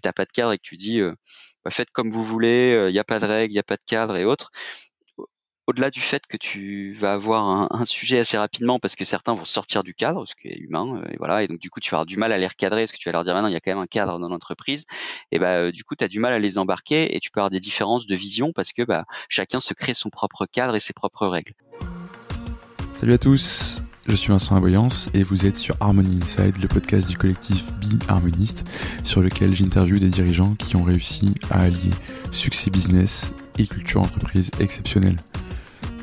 t'as pas de cadre et que tu dis bah, faites comme vous voulez, il n'y a pas de règles, il n'y a pas de cadre et autres, au-delà du fait que tu vas avoir un, sujet assez rapidement parce que certains vont sortir du cadre, ce qui est humain, et voilà, et donc du coup tu vas avoir du mal à les recadrer, parce que tu vas leur dire maintenant il y a quand même un cadre dans l'entreprise, et bah du coup tu as du mal à les embarquer et tu peux avoir des différences de vision parce que bah, chacun se crée son propre cadre et ses propres règles. Salut à tous, je suis Vincent Aboyance et vous êtes sur Harmony Inside, le podcast du collectif Be Harmoniste, sur lequel j'interviewe des dirigeants qui ont réussi à allier succès business et culture entreprise exceptionnelle.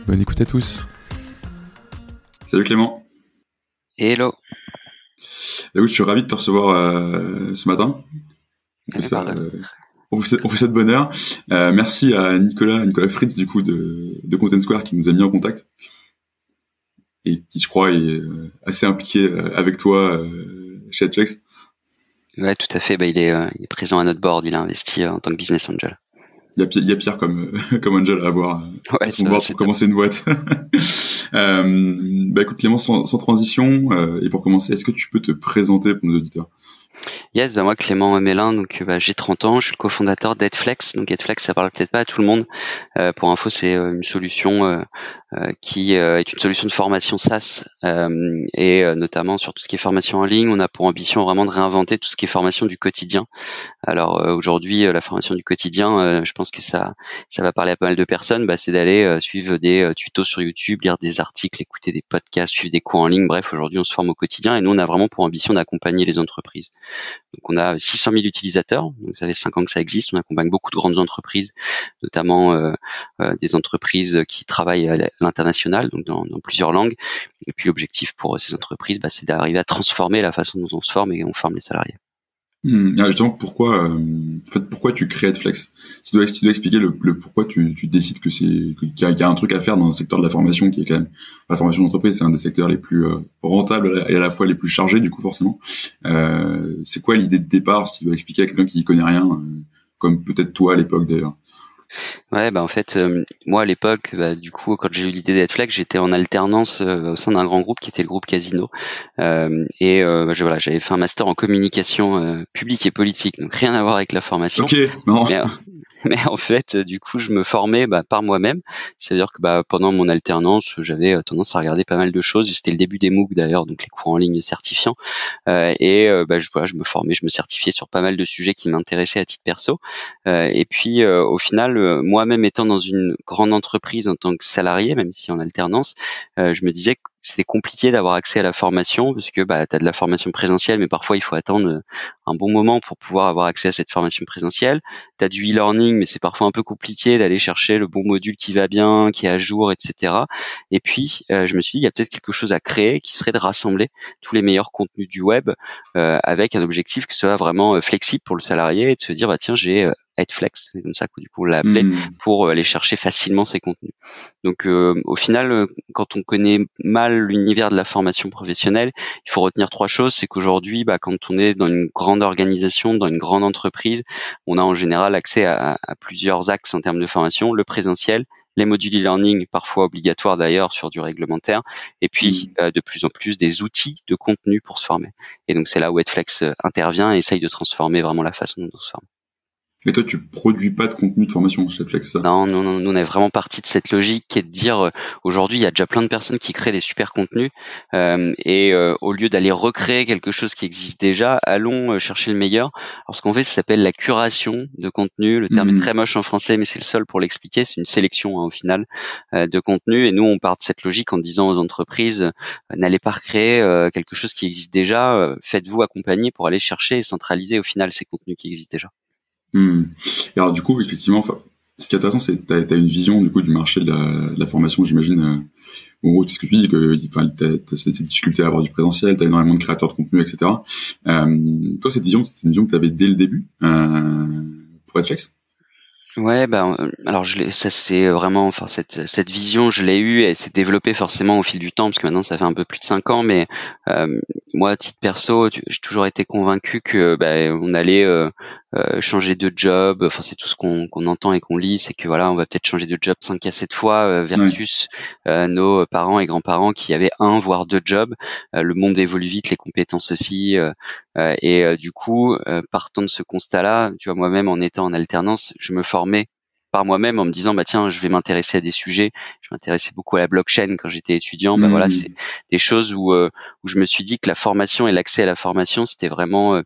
Bonne écoute à tous. Salut Clément. Hello. Bah je suis ravi de te recevoir euh, ce matin. On fait, ça, euh, on, fait, de bonne heure. Euh, merci à Nicolas, Nicolas Fritz du coup de, de Content Square qui nous a mis en contact et qui je crois est assez impliqué avec toi chez Netflix. Ouais, tout à fait. Bah, il, est, il est présent à notre board. Il a investi en tant que business angel il y a, y a pire comme comme Angel à avoir euh, ouais, son pour commencer une boîte. euh, bah écoute Clément, sans, sans transition euh, et pour commencer, est-ce que tu peux te présenter pour nos auditeurs? Yes, bah moi Clément Mélin, donc bah, j'ai 30 ans, je suis le cofondateur d'Edflex. Donc Edflex, ça parle peut-être pas à tout le monde. Euh, pour info, c'est une solution euh, qui euh, est une solution de formation SaaS euh, et notamment sur tout ce qui est formation en ligne. On a pour ambition vraiment de réinventer tout ce qui est formation du quotidien. Alors aujourd'hui, la formation du quotidien, je pense que ça, ça va parler à pas mal de personnes. Bah, c'est d'aller suivre des tutos sur YouTube, lire des articles, écouter des podcasts, suivre des cours en ligne. Bref, aujourd'hui, on se forme au quotidien et nous, on a vraiment pour ambition d'accompagner les entreprises. Donc, on a 600 000 utilisateurs. Donc, ça fait 5 ans que ça existe. On accompagne beaucoup de grandes entreprises, notamment euh, des entreprises qui travaillent à international, donc dans, plusieurs langues. Et puis l'objectif pour ces entreprises, bah, c'est d'arriver à transformer la façon dont on se forme et on forme les salariés. Mmh. justement, pourquoi, euh, en fait, pourquoi tu crées Flex Si tu dois, expliquer le, pourquoi tu, décides que c'est qu'il y, a un truc à faire dans un secteur de la formation qui est quand même la formation d'entreprise, c'est un des secteurs les plus euh, rentables et à la fois les plus chargés, du coup forcément. Euh, c'est quoi l'idée de départ Si tu dois expliquer à quelqu'un qui connaît rien, euh, comme peut-être toi à l'époque d'ailleurs? Ouais, bah en fait, euh, moi à l'époque, bah, du coup, quand j'ai eu l'idée d'être flex, j'étais en alternance euh, au sein d'un grand groupe qui était le groupe Casino, euh, et bah, je, voilà, j'avais fait un master en communication publique et politique, donc rien à voir avec la formation. Ok, non. mais en fait, du coup, je me formais bah, par moi-même. C'est-à-dire que bah, pendant mon alternance, j'avais euh, tendance à regarder pas mal de choses. C'était le début des MOOC d'ailleurs, donc les cours en ligne certifiants. Euh, et euh, bah, je, voilà, je me formais, je me certifiais sur pas mal de sujets qui m'intéressaient à titre perso. Euh, et puis, euh, au final, moi-même étant dans une grande entreprise en tant que salarié, même si en alternance, je me disais que c'était compliqué d'avoir accès à la formation parce que bah, tu as de la formation présentielle, mais parfois il faut attendre euh, un bon moment pour pouvoir avoir accès à cette formation présentielle. Tu as du e-learning, mais c'est parfois un peu compliqué d'aller chercher le bon module qui va bien, qui est à jour, etc. Et puis, euh, je me suis dit, il y a peut-être quelque chose à créer qui serait de rassembler tous les meilleurs contenus du web euh, avec un objectif qui soit vraiment flexible pour le salarié et de se dire, bah tiens, j'ai Headflex, c'est comme ça que du coup on l'a appelé, hmm. pour euh, aller chercher facilement ces contenus. Donc euh, au final, euh, quand on connaît mal l'univers de la formation professionnelle, il faut retenir trois choses. C'est qu'aujourd'hui, bah, quand on est dans une grande organisation, dans une grande entreprise, on a en général accès à, à plusieurs axes en termes de formation, le présentiel, les modules e-learning, parfois obligatoires d'ailleurs sur du réglementaire, et puis hmm. de plus en plus des outils de contenu pour se former. Et donc c'est là où Headflex intervient et essaye de transformer vraiment la façon dont on se forme. Mais toi, tu produis pas de contenu de formation chez Flex, ça? Non, non, non, nous on est vraiment parti de cette logique qui est de dire euh, aujourd'hui il y a déjà plein de personnes qui créent des super contenus euh, et euh, au lieu d'aller recréer quelque chose qui existe déjà, allons euh, chercher le meilleur. Alors ce qu'on fait, ça s'appelle la curation de contenu. Le terme est mhm. très moche en français, mais c'est le seul pour l'expliquer. C'est une sélection hein, au final de contenu et nous on part de cette logique en disant aux entreprises n'allez pas recréer quelque chose qui existe déjà, faites-vous accompagner pour aller chercher et centraliser au final ces contenus qui existent déjà. Hmm. Et alors du coup, effectivement, ce qui est intéressant, c'est que tu as, une vision du coup du marché de la, la formation, j'imagine. Euh, en gros, ce que tu dis, que tu as, cette difficulté à avoir du présentiel, tu as énormément de créateurs de contenu, etc. Euh, toi, cette vision, c'est une vision que tu avais dès le début euh, pour Netflix Ouais, ben alors je ça c'est vraiment, enfin cette cette vision, je l'ai eue et s'est développée forcément au fil du temps parce que maintenant ça fait un peu plus de cinq ans, mais euh, moi à titre perso, j'ai toujours été convaincu que ben, on allait euh, changer de job. Enfin, c'est tout ce qu'on entend et qu'on lit, c'est que voilà, on va peut-être changer de job 5 à 7 fois versus nos parents et grands-parents qui avaient un voire deux jobs. le monde évolue vite, les compétences aussi, et du coup, partant de ce constat-là, tu vois, moi-même en étant en alternance, je me formais par moi-même en me disant bah tiens je vais m'intéresser à des sujets je m'intéressais beaucoup à la blockchain quand j'étais étudiant bah voilà mmh. c'est des choses où euh, où je me suis dit que la formation et l'accès à la formation c'était vraiment euh,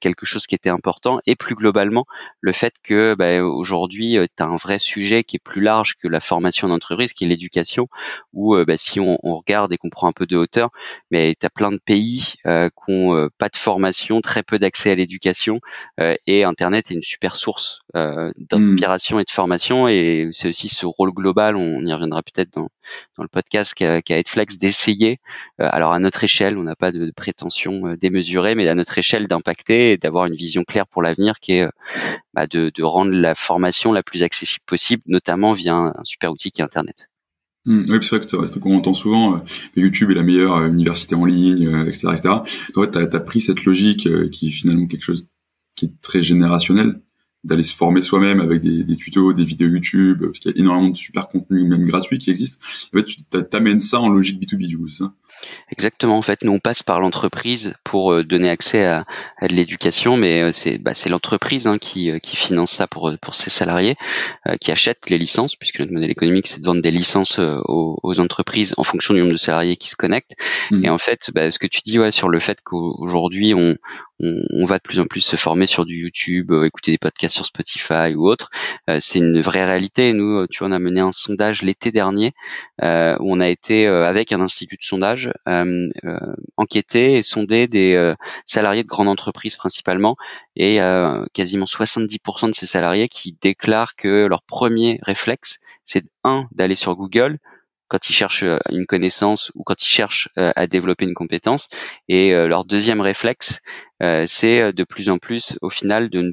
quelque chose qui était important et plus globalement le fait que bah, aujourd'hui euh, tu as un vrai sujet qui est plus large que la formation d'entreprise qui est l'éducation où bah, si on, on, regarde et qu'on prend un peu de hauteur mais tu as plein de pays qui ont pas de formation très peu d'accès à l'éducation et internet est une super source mmh. d'inspiration et de formation et c'est aussi ce rôle global, on y reviendra peut-être dans, le podcast qu'a qu Edflex d'essayer, euh, alors à notre échelle, on n'a pas de, prétention euh, démesurée, mais à notre échelle d'impacter et d'avoir une vision claire pour l'avenir qui est euh, bah, de, rendre la formation la plus accessible possible, notamment via un, super outil qui est Internet. Mmh, oui, c'est vrai que c'est qu'on entend souvent YouTube est la meilleure université en ligne, etc., etc. En fait, tu as, pris cette logique qui est finalement quelque chose qui est très générationnel, d'aller se former soi-même avec des, des, tutos, des vidéos YouTube, parce qu'il y a énormément de super contenu, même gratuit, qui existe. En fait, tu t'amènes ça en logique B2B, du ça? Exactement. En fait, nous on passe par l'entreprise pour euh, donner accès à, à de l'éducation, mais euh, c'est bah, c'est l'entreprise hein, qui, euh, qui finance ça pour pour ses salariés, qui achète les licences, puisque notre modèle économique c'est de vendre des licences aux, aux, entreprises en fonction du nombre de salariés qui se connectent. Mmh. Et en fait, bah, ce que tu dis ouais sur le fait qu'aujourd'hui on, on, on, va de plus en plus se former sur du YouTube, écouter des podcasts sur Spotify ou autre, c'est une vraie réalité. Nous, tu vois, on a mené un sondage l'été dernier où on a été avec un institut de sondage euh, euh, enquêter et sonder des euh, salariés de grandes entreprises principalement, et quasiment 70% de ces salariés qui déclarent que leur premier réflexe, c'est un d'aller sur Google quand ils cherchent une connaissance ou quand ils cherchent à développer une compétence. Et leur deuxième réflexe, c'est de plus en plus, au final, de ne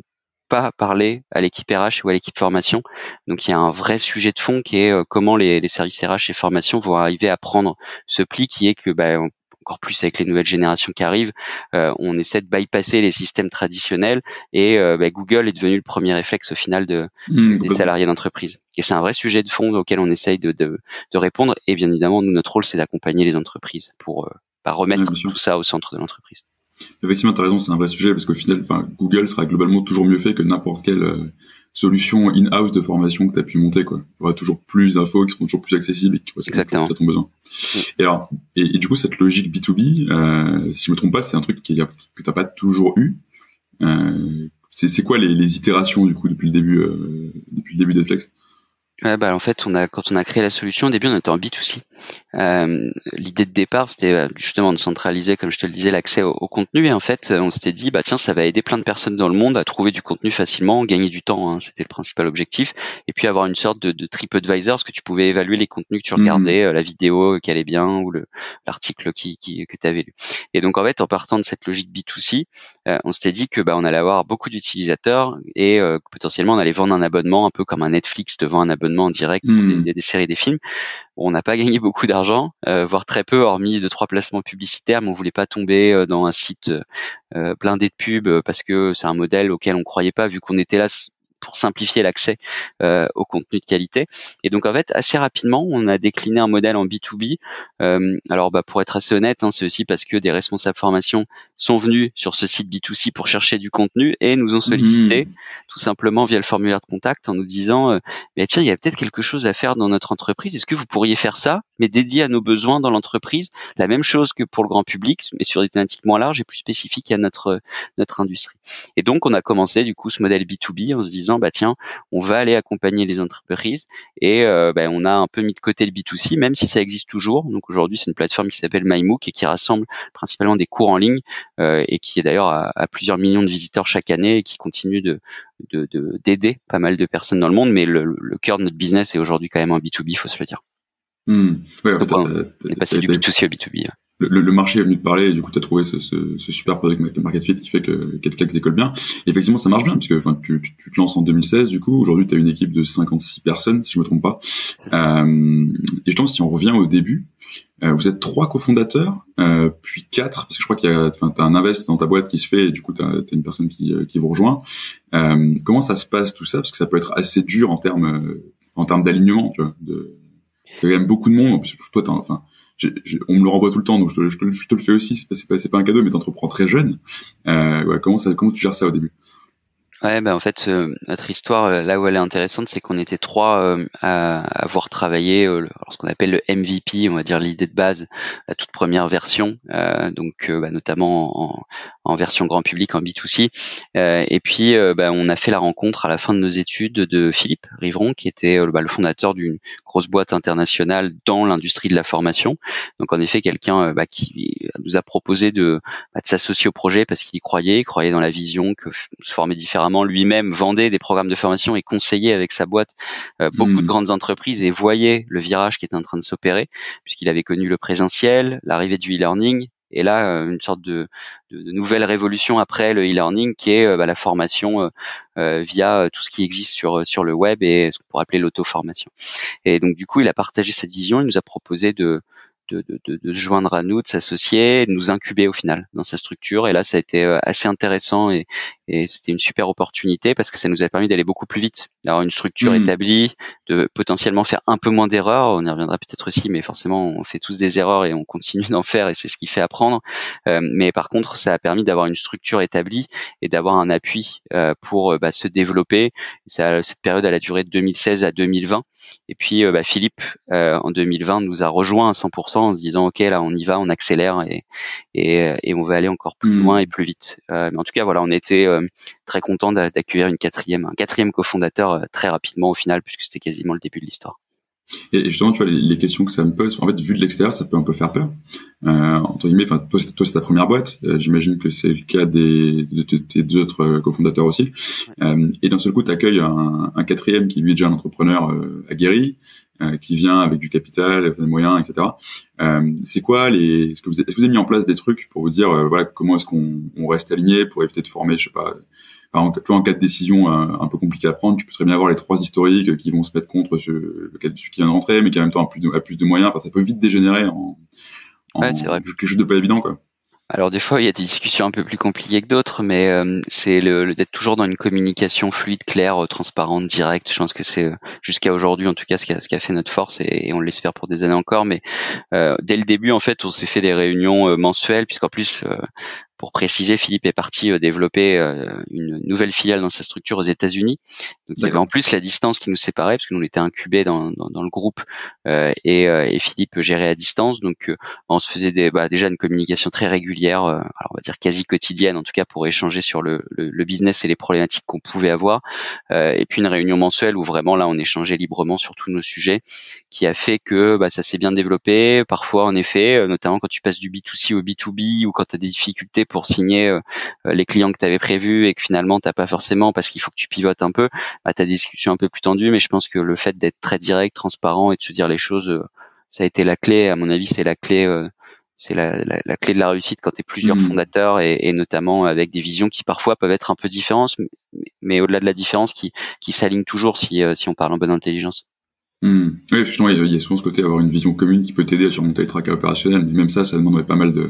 pas parler à l'équipe RH ou à l'équipe formation. Donc il y a un vrai sujet de fond qui est euh, comment les, les, services RH et formation vont arriver à prendre ce pli qui est que bah, encore plus avec les nouvelles générations qui arrivent, euh, on essaie de bypasser les systèmes traditionnels et euh, bah, Google est devenu le premier réflexe au final de, mmh, des salariés d'entreprise. Et c'est un vrai sujet de fond auquel on essaye de, de, de répondre. Et bien évidemment, nous, notre rôle, c'est d'accompagner les entreprises pour bah, remettre tout ça au centre de l'entreprise. Effectivement, tu as raison, c'est un vrai sujet parce qu'au final, Google sera globalement toujours mieux fait que n'importe quelle euh, solution in-house de formation que tu as pu monter. Quoi. Il y aura toujours plus d'infos qui seront toujours plus accessibles et qui correspondent à ton besoin. Et alors, et, du coup, cette logique B2B, euh, si je me trompe pas, c'est un truc qui, que t'as pas toujours eu. Euh, c'est quoi les, les, itérations du coup depuis le début, euh, depuis le début d'Etflex? Ouais, bah, en fait, on a, quand on a créé la solution, au début, on était en B2C. Euh, L'idée de départ, c'était euh, justement de centraliser, comme je te le disais, l'accès au, contenu. Et en fait, on s'était dit, bah tiens, ça va aider plein de personnes dans le monde à trouver du contenu facilement, gagner du temps. Hein, c'était le principal objectif. Et puis avoir une sorte de, de trip advisor, parce que tu pouvais évaluer les contenus que tu regardais, mmh. euh, la vidéo qui allait bien ou l'article qui, qui, que tu avais lu. Et donc, en fait, en partant de cette logique B2C, euh, on s'était dit que bah, on allait avoir beaucoup d'utilisateurs et potentiellement on allait vendre un abonnement un peu comme un Netflix te vend un abonnement en direct mmh. des, séries, des films. on n'a pas gagné beaucoup d'argent, euh, voire très peu, hormis deux trois placements publicitaires, mais on voulait pas tomber euh, dans un site euh, blindé de pubs parce que c'est un modèle auquel on croyait pas, vu qu'on était là pour simplifier l'accès euh, au contenu de qualité. Et donc en fait, assez rapidement, on a décliné un modèle en B2B. Euh, alors bah, pour être assez honnête, hein, c'est aussi parce que des responsables formation sont venus sur ce site B2C pour chercher du contenu et nous ont sollicité mmh. tout simplement via le formulaire de contact en nous disant euh, mais tiens, il y a peut-être quelque chose à faire dans notre entreprise. Est-ce que vous pourriez faire ça, mais dédié à nos besoins dans l'entreprise, la même chose que pour le grand public, mais sur des thématiques moins larges et plus spécifiques à notre notre industrie. Et donc on a commencé du coup ce modèle B2B en se disant bah tiens, on va aller accompagner les entreprises et euh, bah, on a un peu mis de côté le B2C, même si ça existe toujours. Donc aujourd'hui, c'est une plateforme qui s'appelle MyMOOC et qui rassemble principalement des cours en ligne euh, et qui est d'ailleurs à, plusieurs millions de visiteurs chaque année et qui continue de d'aider pas mal de personnes dans le monde. Mais le, cœur de notre business est aujourd'hui quand même un B2B, faut se le dire. Mmh. Ouais, on est passé du B2C au B2B. le, marché est venu te parler et du coup tu as trouvé ce, ce, ce, super product market fit qui fait que Ketflex décolle bien. Et effectivement, ça marche bien puisque enfin, tu, tu, tu, te lances en 2016 du coup. Aujourd'hui, tu as une équipe de 56 personnes si je me trompe pas. Euh, et je pense si on revient au début, euh, vous êtes trois cofondateurs, euh, puis quatre parce que je crois qu'il y a, enfin, t'as un invest dans ta boîte qui se fait et du coup t'as as une personne qui, euh, qui vous rejoint. Euh, comment ça se passe tout ça? Parce que ça peut être assez dur en termes en termes d'alignement, tu vois. De, il y a beaucoup de monde. Toi, enfin, on me le renvoie tout le temps, donc je te, je te, le fais aussi. C'est pas, pas, un cadeau, mais t'entreprends très jeune. Euh, ouais, comment ça, comment tu gères ça au début? Ouais, ben en fait, euh, notre histoire, euh, là où elle est intéressante, c'est qu'on était trois euh, à, avoir travaillé ce qu'on appelle le MVP, on va dire l'idée de base, la toute première version, donc bah, notamment en, en, version grand public, en B2C. et puis, bah, on a fait la rencontre à la fin de nos études de Philippe Rivron, qui était bah, le fondateur d'une grosse boîte internationale dans l'industrie de la formation. Donc, en effet, quelqu'un qui nous a proposé de, de s'associer au projet parce qu'il y croyait, il croyait dans la vision que se former différemment lui-même vendait des programmes de formation et conseillait avec sa boîte euh, beaucoup de hmm. grandes entreprises et voyait le virage qui était en train de s'opérer puisqu'il avait connu le présentiel, l'arrivée du e-learning et là euh, une sorte de, de, nouvelle révolution après le e-learning qui est euh, bah, la formation via tout ce qui existe sur sur le web et ce qu'on pourrait appeler l'auto-formation. Et donc du coup il a partagé cette vision, il nous a proposé de de, de, de, joindre à nous, de s'associer, de nous incuber au final dans sa structure. Et là, ça a été assez intéressant et, et c'était une super opportunité parce que ça nous a permis d'aller beaucoup plus vite, d'avoir une structure mmh. établie, de potentiellement faire un peu moins d'erreurs. On y reviendra peut-être aussi, mais forcément, on fait tous des erreurs et on continue d'en faire et c'est ce qui fait apprendre. Euh, mais par contre, ça a permis d'avoir une structure établie et d'avoir un appui euh, pour euh, bah, se développer. Ça, cette période, elle a duré de 2016 à 2020. Et puis, bah, Philippe, en 2020, nous a rejoint à 100% en se disant, OK, là, on y va, on accélère et, et, et on va aller encore plus mmh. loin et plus vite. mais en tout cas, voilà, on était très content d'accueillir une quatrième, un quatrième cofondateur euh, très rapidement au final, puisque c'était quasiment le début de l'histoire. Et justement, tu vois, les, questions que ça me pose, en fait, vu de l'extérieur, ça peut un peu faire peur. Euh, entre guillemets, enfin, toi, c'est ta première boîte. Euh, j'imagine que c'est le cas des, des deux autres cofondateurs aussi. et d'un seul coup, tu accueilles un, un, quatrième qui lui est déjà un entrepreneur aguerri, qui vient avec du capital, des moyens, etc. c'est quoi les Est-ce que, vous avez, est-ce que vous avez mis en place des trucs pour vous dire, voilà, comment est-ce qu'on on reste aligné pour éviter de former, je sais pas, en, en cas de décision un, un, peu compliquée à prendre, tu peux très bien avoir les trois historiques qui vont se mettre contre ce, celui qui vient de rentrer, mais qui en même temps a plus de, a plus de moyens. Enfin, ça peut vite dégénérer en, en quelque chose de pas évident, quoi. Alors des fois, il y a des discussions un peu plus compliquées que d'autres, mais euh, c'est le, d'être toujours dans une communication fluide, claire, euh, transparente, directe. Je pense que c'est euh, jusqu'à aujourd'hui, en tout cas, ce qui a, ce qui a fait notre force, et, on l'espère pour des années encore. Mais dès le début, en fait, on s'est fait des réunions mensuelles, puisqu'en plus, pour préciser, Philippe est parti euh, développer euh, une nouvelle filiale dans sa structure aux États-Unis. Donc il y avait en plus la distance qui nous séparait parce que nous on était incubés dans, dans, dans le groupe euh, et, et, Philippe gérait à distance. Donc on se faisait des, bah, déjà une communication très régulière, alors on va dire quasi quotidienne en tout cas pour échanger sur le, le, le business et les problématiques qu'on pouvait avoir. et puis une réunion mensuelle où vraiment là on échangeait librement sur tous nos sujets, qui a fait que bah, ça s'est bien développé. Parfois en effet, notamment quand tu passes du B2C au B2B ou quand tu as des difficultés pour signer euh, euh, les clients que tu avais prévus et que finalement t'as pas forcément parce qu'il faut que tu pivotes un peu, bah, tu as des discussions un peu plus tendues. Mais je pense que le fait d'être très direct, transparent et de se dire les choses, euh, ça a été la clé. À mon avis, c'est la clé c'est la, la, clé de la réussite quand tu es plusieurs mmh. fondateurs et, et, notamment avec des visions qui parfois peuvent être un peu différentes, mais, mais au-delà de la différence, qui, qui s'alignent toujours si, si on parle en bonne intelligence. Mmh. Oui, justement, il y, a, souvent ce côté avoir une vision commune qui peut t'aider à surmonter les tracas opérationnels, mais même ça, ça demanderait pas mal de,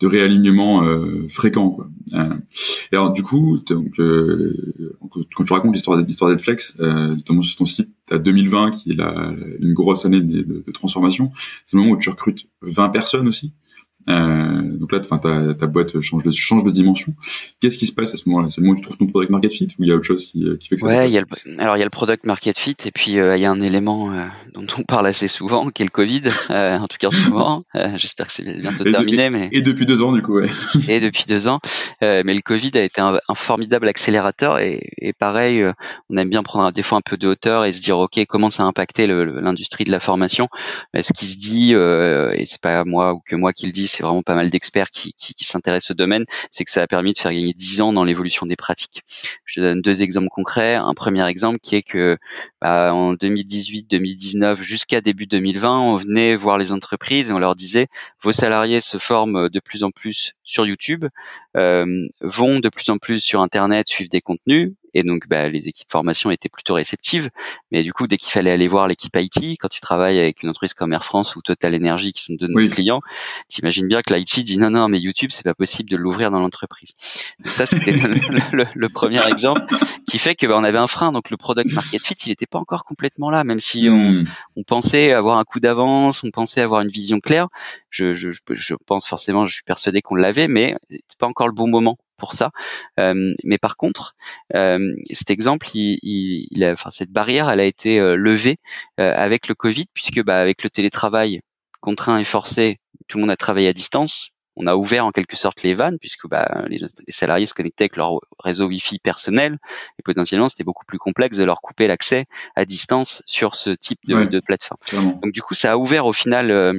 de réalignement euh, fréquent. Quoi. Euh, et alors, du coup, donc, euh, quand tu racontes l'histoire d'Edflex, euh, notamment sur ton site, tu as 2020 qui est la, une grosse année de transformation. C'est le moment où tu recrutes 20 personnes aussi. Euh, donc là, enfin, ta, ta boîte change de change de dimension. Qu'est-ce qui se passe à ce moment-là? C'est le moment où tu trouves ton product market fit ou il y a autre chose qui, qui fait que ça Ouais, il y a le, alors il y a le product market fit et puis euh, il y a un élément euh, dont on parle assez souvent, qui est le Covid. Euh, en tout cas, souvent. J'espère que c'est bientôt terminé, mais et depuis deux ans du coup. Ouais. et depuis deux ans, mais le Covid a été un, un formidable accélérateur et, et pareil, on aime bien prendre des fois un peu de hauteur et se dire ok, comment ça a impacté l'industrie de la formation? Ce qui se dit et c'est pas moi ou que moi qui le dis c'est vraiment pas mal d'experts qui, qui, qui s'intéressent au domaine, c'est que ça a permis de faire gagner 10 ans dans l'évolution des pratiques. Je te donne deux exemples concrets. Un premier exemple qui est que bah, en 2018-2019 jusqu'à début 2020, on venait voir les entreprises et on leur disait vos salariés se forment de plus en plus sur YouTube, euh, vont de plus en plus sur Internet, suivent des contenus, et donc, bah, les équipes formation étaient plutôt réceptives. Mais du coup, dès qu'il fallait aller voir l'équipe IT, quand tu travailles avec une entreprise comme Air France ou Total Energy, qui sont deux de nos clients, t'imagines bien que l'IT dit non, non, mais YouTube, c'est pas possible de l'ouvrir dans l'entreprise. Ça, c'était le, premier exemple qui fait que bah, on avait un frein. Donc, le product market fit, il n'était pas encore complètement là, même si on, hmm. on pensait avoir un coup d'avance, on pensait avoir une vision claire. Je, je, je pense forcément, je suis persuadé qu'on l'avait, mais c'est pas encore le bon moment pour ça. Euh, mais par contre, euh, cet exemple, il, il, a, enfin, cette barrière, elle a été euh, levée avec le Covid, puisque bah, avec le télétravail contraint et forcé, tout le monde a travaillé à distance. On a ouvert en quelque sorte les vannes puisque bah, les, salariés se connectaient avec leur réseau Wi-Fi personnel et potentiellement c'était beaucoup plus complexe de leur couper l'accès à distance sur ce type de, de plateforme. Donc du coup ça a ouvert au final euh,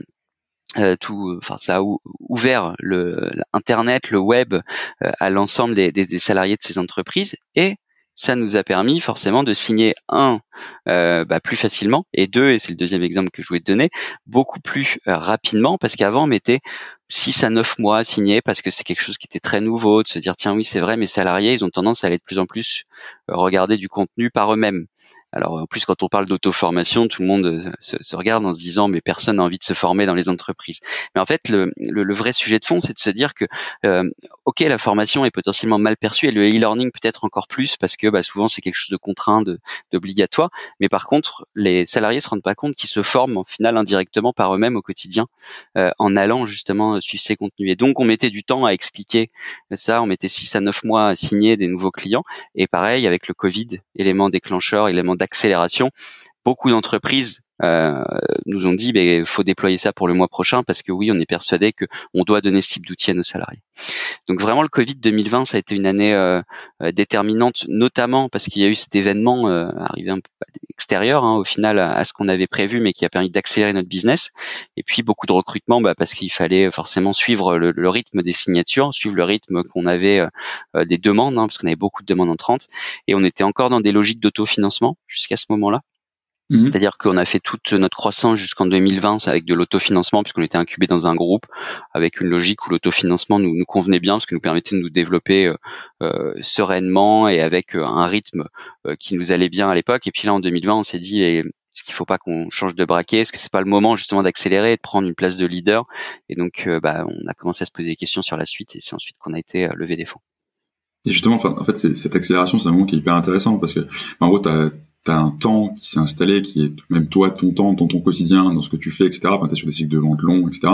tout, enfin ça a ouvert le Internet, le web euh, à l'ensemble des, salariés de ces entreprises et ça nous a permis forcément de signer un euh, bah, plus facilement et deux et c'est le deuxième exemple que je voulais te donner beaucoup plus rapidement parce qu'avant on mettait 6 à 9 mois à signer parce que c'est quelque chose qui était très nouveau de se dire tiens oui c'est vrai mes salariés ils ont tendance à aller de plus en plus regarder du contenu par eux-mêmes alors en plus, quand on parle d'auto-formation, tout le monde euh, se, regarde en se disant mais personne n'a envie de se former dans les entreprises. Mais en fait, le, le, vrai sujet de fond, c'est de se dire que euh, ok, la formation est potentiellement mal perçue et le e-learning peut-être encore plus parce que bah, souvent c'est quelque chose de contraint, d'obligatoire. Mais par contre, les salariés se rendent pas compte qu'ils se forment en final indirectement par eux-mêmes au quotidien euh, en allant justement suivre. Et donc on mettait du temps à expliquer ça, on mettait 6 à 9 mois à signer des nouveaux clients. Et pareil avec le Covid, élément déclencheur, élément d'accélération. Beaucoup d'entreprises euh, nous ont dit il faut déployer ça pour le mois prochain parce que oui on est persuadé que on doit donner ce type d'outils à nos salariés. Donc vraiment le Covid 2020 ça a été une année euh, euh, déterminante notamment parce qu'il y a eu cet événement arrivé un peu extérieur hein, au final à, ce qu'on avait prévu mais qui a permis d'accélérer notre business. Et puis beaucoup de recrutement bah, parce qu'il fallait forcément suivre le, rythme des signatures suivre le rythme qu'on avait des demandes hein, parce qu'on avait beaucoup de demandes entrantes. Et on était encore dans des logiques d'autofinancement jusqu'à ce moment-là Mhm. C'est-à-dire qu'on a fait toute notre croissance jusqu'en 2020 avec de l'autofinancement puisqu'on était incubé dans un groupe avec une logique où l'autofinancement nous, nous convenait bien parce que nous permettait de nous développer euh, euh sereinement et avec euh, un rythme euh, qui nous allait bien à l'époque. Et puis là en 2020 on s'est dit est-ce qu'il faut pas qu'on change de braquet? Est-ce que c'est pas le moment justement d'accélérer, de prendre une place de leader? Et donc bah, on a commencé à se poser des questions sur la suite et c'est ensuite qu'on a été levé des fonds. Et justement, en fait, cette accélération, c'est un moment qui est hyper intéressant parce que, en gros, tu t'as un temps qui s'est installé, qui est même toi, ton temps, dans ton quotidien, dans ce que tu fais, etc. Enfin, t'es sur des cycles de vente longs, etc.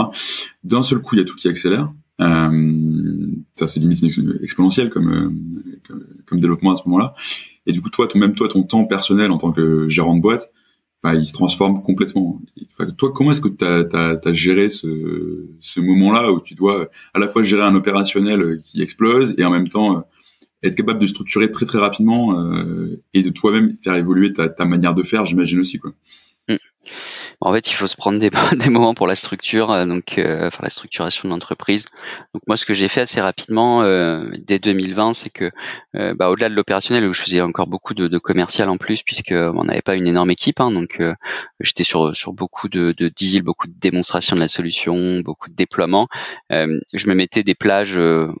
D'un seul coup, il y a tout qui accélère. Euh, ça, c'est limite exponentiel comme, euh, comme, comme, développement à ce moment-là. Et du coup, toi, ton, même toi, ton temps personnel en tant que gérant de boîte, bah, il se transforme complètement. Toi, comment est-ce que tu as, as, géré ce, ce moment-là où tu dois à la fois gérer un opérationnel qui explose et en même temps être capable de structurer très très rapidement euh, et de toi-même faire évoluer ta, manière de faire, j'imagine aussi quoi. Mm. En fait, il faut se prendre des, des moments pour la structure, euh, donc euh, enfin la structuration de l'entreprise. Donc moi, ce que j'ai fait assez rapidement euh, dès 2020, c'est que euh, bah, au-delà de l'opérationnel, où je faisais encore beaucoup de, de commercial en plus, puisque on n'avait pas une énorme équipe, hein, donc j'étais sur sur beaucoup de, de deals, beaucoup de démonstrations de la solution, beaucoup de déploiements. je me mettais des plages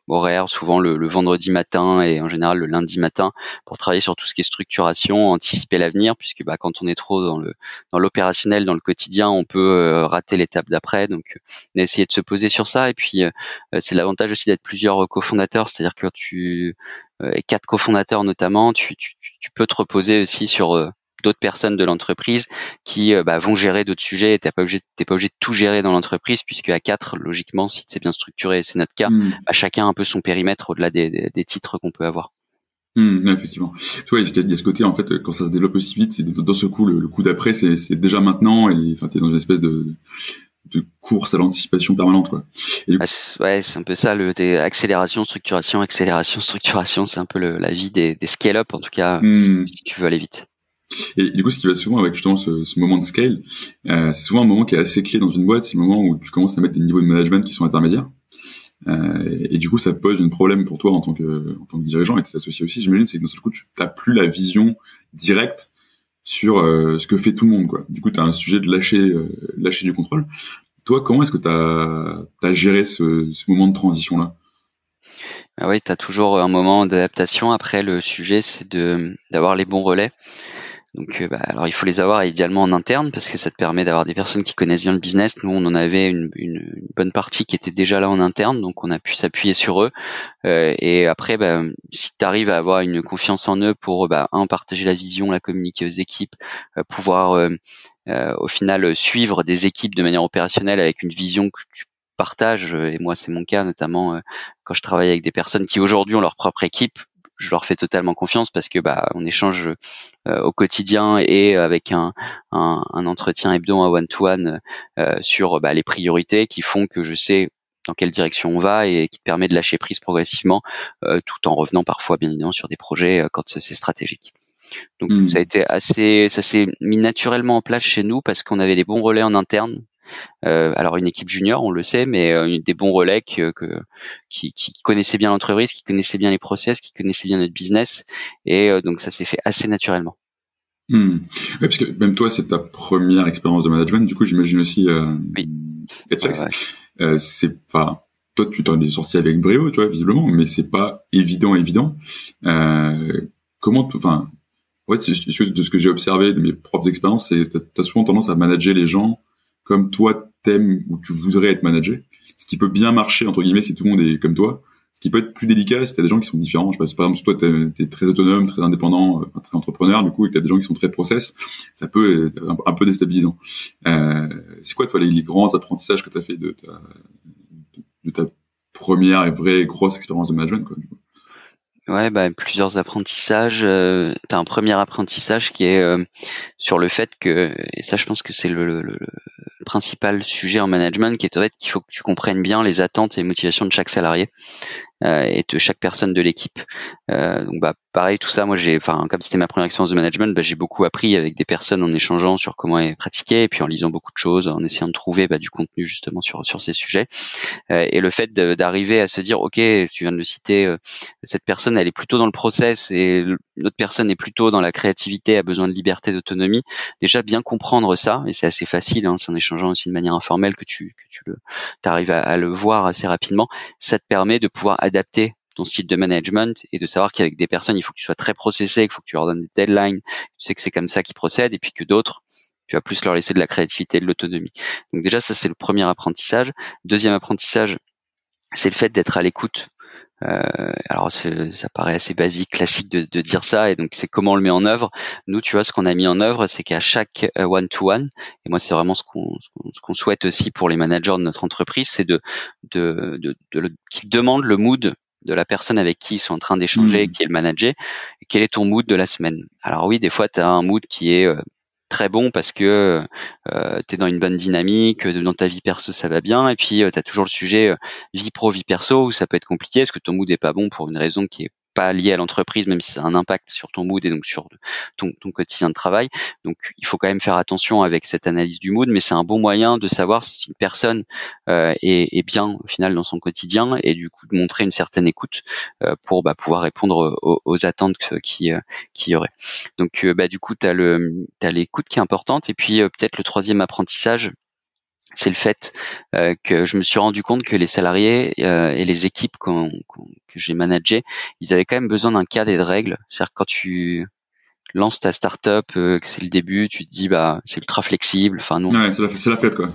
horaires, souvent le, le, vendredi matin et en général le lundi matin, pour travailler sur tout ce qui est structuration, anticiper l'avenir, puisque bah, quand on est trop dans le dans l'opérationnel, dans le quotidien, on peut euh, rater l'étape d'après. Donc, on a essayé de se poser sur ça. Et puis, euh, c'est l'avantage aussi d'être plusieurs cofondateurs, c'est-à-dire que tu euh, et quatre cofondateurs notamment, tu, tu, tu, peux te reposer aussi sur d'autres personnes de l'entreprise qui bah, vont gérer d'autres sujets. T'es pas obligé, t'es pas obligé de tout gérer dans l'entreprise puisque à quatre, logiquement, si c'est bien structuré, c'est notre cas, à mmh. bah, chacun un peu son périmètre au-delà des, des titres qu'on peut avoir. Mmh, effectivement. Tu vois, il y a ce côté, en fait, quand ça se développe aussi vite, c'est dans ce coup, le, coup d'après, c'est déjà maintenant, et enfin, t'es dans une espèce de, de course à l'anticipation permanente, quoi. Bah, ouais, c'est un peu ça, le accélération, structuration, accélération, structuration, c'est un peu le, la vie des, des scale-up, en tout cas, mmh. si tu veux aller vite. Et du coup, ce qui va souvent avec justement ce, ce moment de scale, euh, c'est souvent un moment qui est assez clé dans une boîte, c'est le moment où tu commences à mettre des niveaux de management qui sont intermédiaires. Euh, et du coup, ça pose un problème pour toi en tant que, en tant que dirigeant et tes associés aussi, j'imagine, c'est que dans ce coup, tu n'as plus la vision directe sur euh, ce que fait tout le monde. Quoi. Du coup, tu as un sujet de lâcher, euh, lâcher du contrôle. Toi, comment est-ce que tu as, géré ce, ce moment de transition-là? Ah Oui, tu as toujours un moment d'adaptation. Après, le sujet, c'est d'avoir les bons relais. Donc, euh, bah, alors il faut les avoir idéalement en interne parce que ça te permet d'avoir des personnes qui connaissent bien le business. Nous, on en avait une, bonne partie qui était déjà là en interne, donc on a pu s'appuyer sur eux. Euh, et après, bah, si tu arrives à avoir une confiance en eux pour bah, un partager la vision, la communiquer aux équipes, euh, pouvoir euh, au final suivre des équipes de manière opérationnelle avec une vision que tu partages. Et moi, c'est mon cas notamment quand je travaille avec des personnes qui aujourd'hui ont leur propre équipe je leur fais totalement confiance parce que bah on échange euh, au quotidien et avec un, un, un entretien hebdo, un one-to-one euh, sur bah, les priorités qui font que je sais dans quelle direction on va et qui te permet de lâcher prise progressivement euh, tout en revenant parfois bien évidemment sur des projets quand c'est stratégique. Donc hmm. ça a été assez, ça s'est mis naturellement en place chez nous parce qu'on avait les bons relais en interne euh, alors une équipe junior, on le sait, mais euh, des bons relais que, qui, qui, connaissaient bien l'entreprise, qui connaissaient bien les process, qui connaissaient bien notre business, et euh, donc ça s'est fait assez naturellement. Hmm. Oui, parce que même toi, c'est ta première expérience de management. Du coup, j'imagine aussi. Euh, oui. Euh, c'est pas. Toi, tu t'en es sorti avec brio, tu vois, visiblement, mais c'est pas évident, évident. Euh, comment, enfin, ouais, de ce que j'ai observé de mes propres expériences, c'est t'as as souvent tendance à manager les gens comme toi t'aimes ou tu voudrais être managé. Ce qui peut bien marcher entre guillemets si tout le monde est comme toi. Ce qui peut être plus délicat si t'as des gens qui sont différents. Je sais pas, par exemple, si toi t'es es très autonome, très indépendant, euh, très entrepreneur, du coup, et que t'as des gens qui sont très process, ça peut être un, peu déstabilisant. Euh, c'est quoi toi les, grands apprentissages que t'as fait de ta, première et vraie grosse expérience de management quoi, Ouais, bah, plusieurs apprentissages. Euh, un premier apprentissage qui est euh, sur le fait que, et ça je pense que c'est le, le, principal sujet en management, qui est en fait qu'il faut que tu comprennes bien les attentes et motivations de chaque salarié. Euh, et de chaque personne de l'équipe. Euh, donc bah pareil tout ça, moi j'ai, enfin comme c'était ma première expérience de management, bah, j'ai beaucoup appris avec des personnes en échangeant sur comment est pratiquer et puis en lisant beaucoup de choses, en essayant de trouver bah, du contenu justement sur sur ces sujets. Euh, et le fait d'arriver à se dire ok, tu viens de le citer, cette personne elle est plutôt dans le process et l'autre personne est plutôt dans la créativité, a besoin de liberté, d'autonomie. Déjà bien comprendre ça et c'est assez facile, hein, c'est en échangeant aussi de manière informelle que tu que tu le arrives à, à, le voir assez rapidement. Ça te permet de pouvoir adapter ton style de management et de savoir qu'avec des personnes, il faut que tu sois très processé, qu'il faut que tu leur donnes des deadlines, tu sais que c'est comme ça qu'ils procèdent, et puis que d'autres, tu vas plus leur laisser de la créativité et de l'autonomie. Donc déjà, ça c'est le premier apprentissage. Deuxième apprentissage, c'est le fait d'être à l'écoute. Euh, alors ça paraît assez basique, classique de, de dire ça, et donc c'est comment on le met en œuvre. Nous, tu vois, ce qu'on a mis en œuvre, c'est qu'à chaque euh, one-to-one, et moi c'est vraiment ce qu'on ce qu'on souhaite aussi pour les managers de notre entreprise, c'est de, de, de, de qu'ils demandent le mood de la personne avec qui ils sont en train d'échanger, mmh. qui est le manager, et quel est ton mood de la semaine? Alors oui, des fois, tu as un mood qui est euh, très bon parce que euh, tu dans une bonne dynamique, dans ta vie perso ça va bien, et puis euh, tu as toujours le sujet vie pro, vie perso, où ça peut être compliqué, est-ce que ton mood est pas bon pour une raison qui est pas lié à l'entreprise, même si ça a un impact sur ton mood et donc sur ton, quotidien de travail. Donc, il faut quand même faire attention avec cette analyse du mood, mais c'est un bon moyen de savoir si une personne euh, est, bien au final dans son quotidien et du coup de montrer une certaine écoute euh, pour bah, pouvoir répondre aux, attentes qui euh, y aurait. Donc, euh, bah, du coup, tu as l'écoute qui est importante et puis peut-être le troisième apprentissage c'est le fait euh, que je me suis rendu compte que les salariés euh, et les équipes que j'ai managées, ils avaient quand même besoin d'un cadre et de règles. C'est-à-dire quand tu lances ta startup, euh, que c'est le début, tu te dis bah c'est ultra flexible. Enfin non. Ouais, c'est la, la, fête quoi.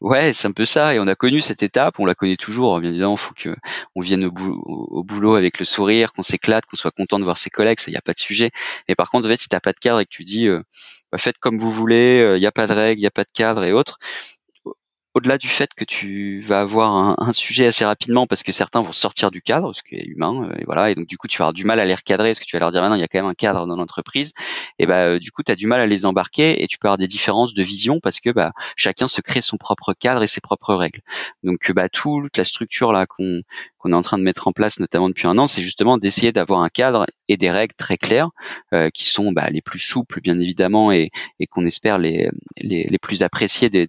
Ouais, c'est un peu ça. Et on a connu cette étape, on la connaît toujours. Bien évidemment, faut que on vienne au, au, boulot avec le sourire, qu'on s'éclate, qu'on soit content de voir ses collègues. Ça, il n'y a pas de sujet. Mais par contre, en fait, si t'as pas de cadre et que tu dis bah, faites comme vous voulez, il n'y a pas de règles, il n'y a pas de cadre et autres, au-delà du fait que tu vas avoir un, sujet assez rapidement parce que certains vont sortir du cadre, ce qui est humain, euh, et voilà, et donc du coup tu vas avoir du mal à les recadrer, parce que tu vas leur dire maintenant il y a quand même un cadre dans l'entreprise, et bah euh, du coup tu as du mal à les embarquer et tu peux avoir des différences de vision parce que bah chacun se crée son propre cadre et ses propres règles. Donc bah toute la structure là qu'on qu'on est en train de mettre en place, notamment depuis un an, c'est justement d'essayer d'avoir un cadre et des règles très claires euh, qui sont bah, les plus souples, bien évidemment, et, qu'on espère les, plus appréciés des,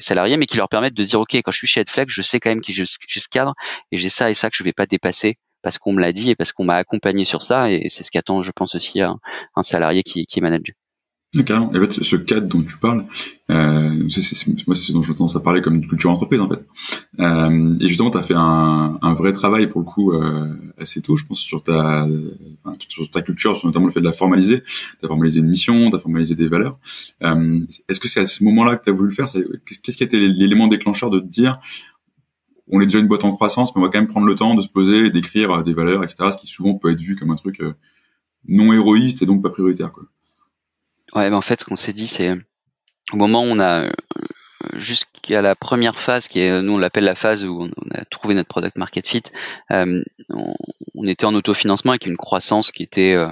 salariés, mais qui leur permettent de dire, OK, quand je suis chez Headflex, je sais quand même que j'ai ce cadre et j'ai ça et ça que je vais pas dépasser parce qu'on me l'a dit et parce qu'on m'a accompagné sur ça, et c'est ce qu'attend, je pense, aussi un, un salarié qui, qui est manager. Carrément. Et en fait, ce cadre dont tu parles, euh, c'est, moi, c'est ce dont je tendance à parler comme une culture entreprise, en fait. Euh, et justement, tu as fait un, un, vrai travail, pour le coup, euh, assez tôt, je pense, sur ta, enfin, sur ta culture, sur notamment le fait de la formaliser. Tu as formalisé une mission, tu as formalisé des valeurs. Euh, est-ce que c'est à ce moment-là que tu as voulu le faire? Qu'est-ce qui a été l'élément déclencheur de te dire, on est déjà une boîte en croissance, mais on va quand même prendre le temps de se poser d'écrire des valeurs, etc., ce qui souvent peut être vu comme un truc euh, non héroïste et donc pas prioritaire, quoi? Ouais, mais en fait, ce qu'on s'est dit, c'est au moment où on a euh, jusqu'à la première phase, qui est, nous on l'appelle la phase où on, a trouvé notre product market fit, euh, on, était en autofinancement avec une croissance qui était euh,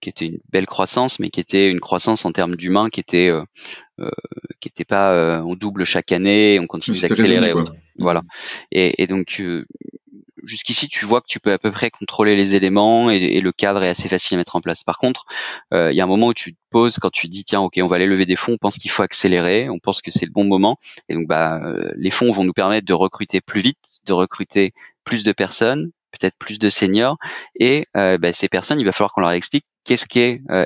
qui était une belle croissance, mais qui était une croissance en termes d'humains qui était qui était pas on double chaque année, on continue d'accélérer. Voilà. Et, et donc jusqu'ici, tu vois que tu peux à peu près contrôler les éléments et, le cadre est assez facile à mettre en place. Par contre, euh, il y a un moment où tu te poses quand tu dis tiens, ok, on va aller lever des fonds, on pense qu'il faut accélérer, on pense que c'est le bon moment, et donc bah euh, les fonds vont nous permettre de recruter plus vite, de recruter plus de personnes, peut-être plus de seniors, et euh, bah, ces personnes, il va falloir qu'on leur explique qu'est-ce qu'est euh,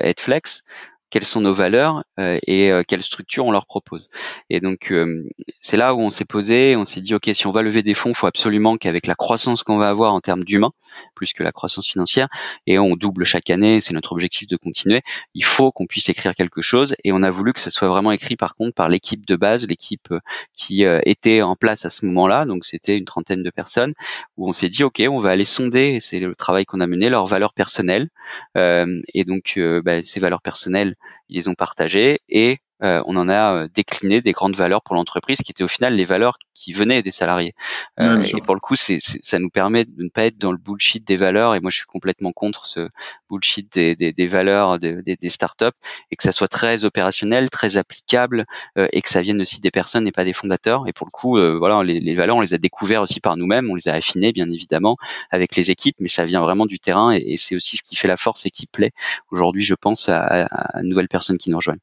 quelles sont nos valeurs euh, et euh, quelle structure on leur propose. Et donc euh, c'est là où on s'est posé, on s'est dit ok si on va lever des fonds, faut absolument qu'avec la croissance qu'on va avoir en termes d'humains, plus que la croissance financière, et on double chaque année, c'est notre objectif de continuer. Il faut qu'on puisse écrire quelque chose et on a voulu que ce soit vraiment écrit par contre par l'équipe de base, l'équipe qui était en place à ce moment-là, donc c'était une trentaine de personnes où on s'est dit ok on va aller sonder, c'est le travail qu'on a mené, leurs valeurs personnelles et donc bah, ces valeurs personnelles ils ont partagés et euh, on en a euh, décliné des grandes valeurs pour l'entreprise qui étaient au final les valeurs qui venaient des salariés. Euh, et pour le coup, c'est, ça nous permet de ne pas être dans le bullshit des valeurs. Et moi, je suis complètement contre ce bullshit des, des, des valeurs des, des, startups et que ça soit très opérationnel, très applicable et que ça vienne aussi des personnes et pas des fondateurs. Et pour le coup, voilà, les, les, valeurs, on les a découvertes aussi par nous-mêmes, on les a affinées bien évidemment avec les équipes, mais ça vient vraiment du terrain et, et c'est aussi ce qui fait la force et qui plaît aujourd'hui, je pense, à, à, à nouvelles personnes qui nous rejoignent.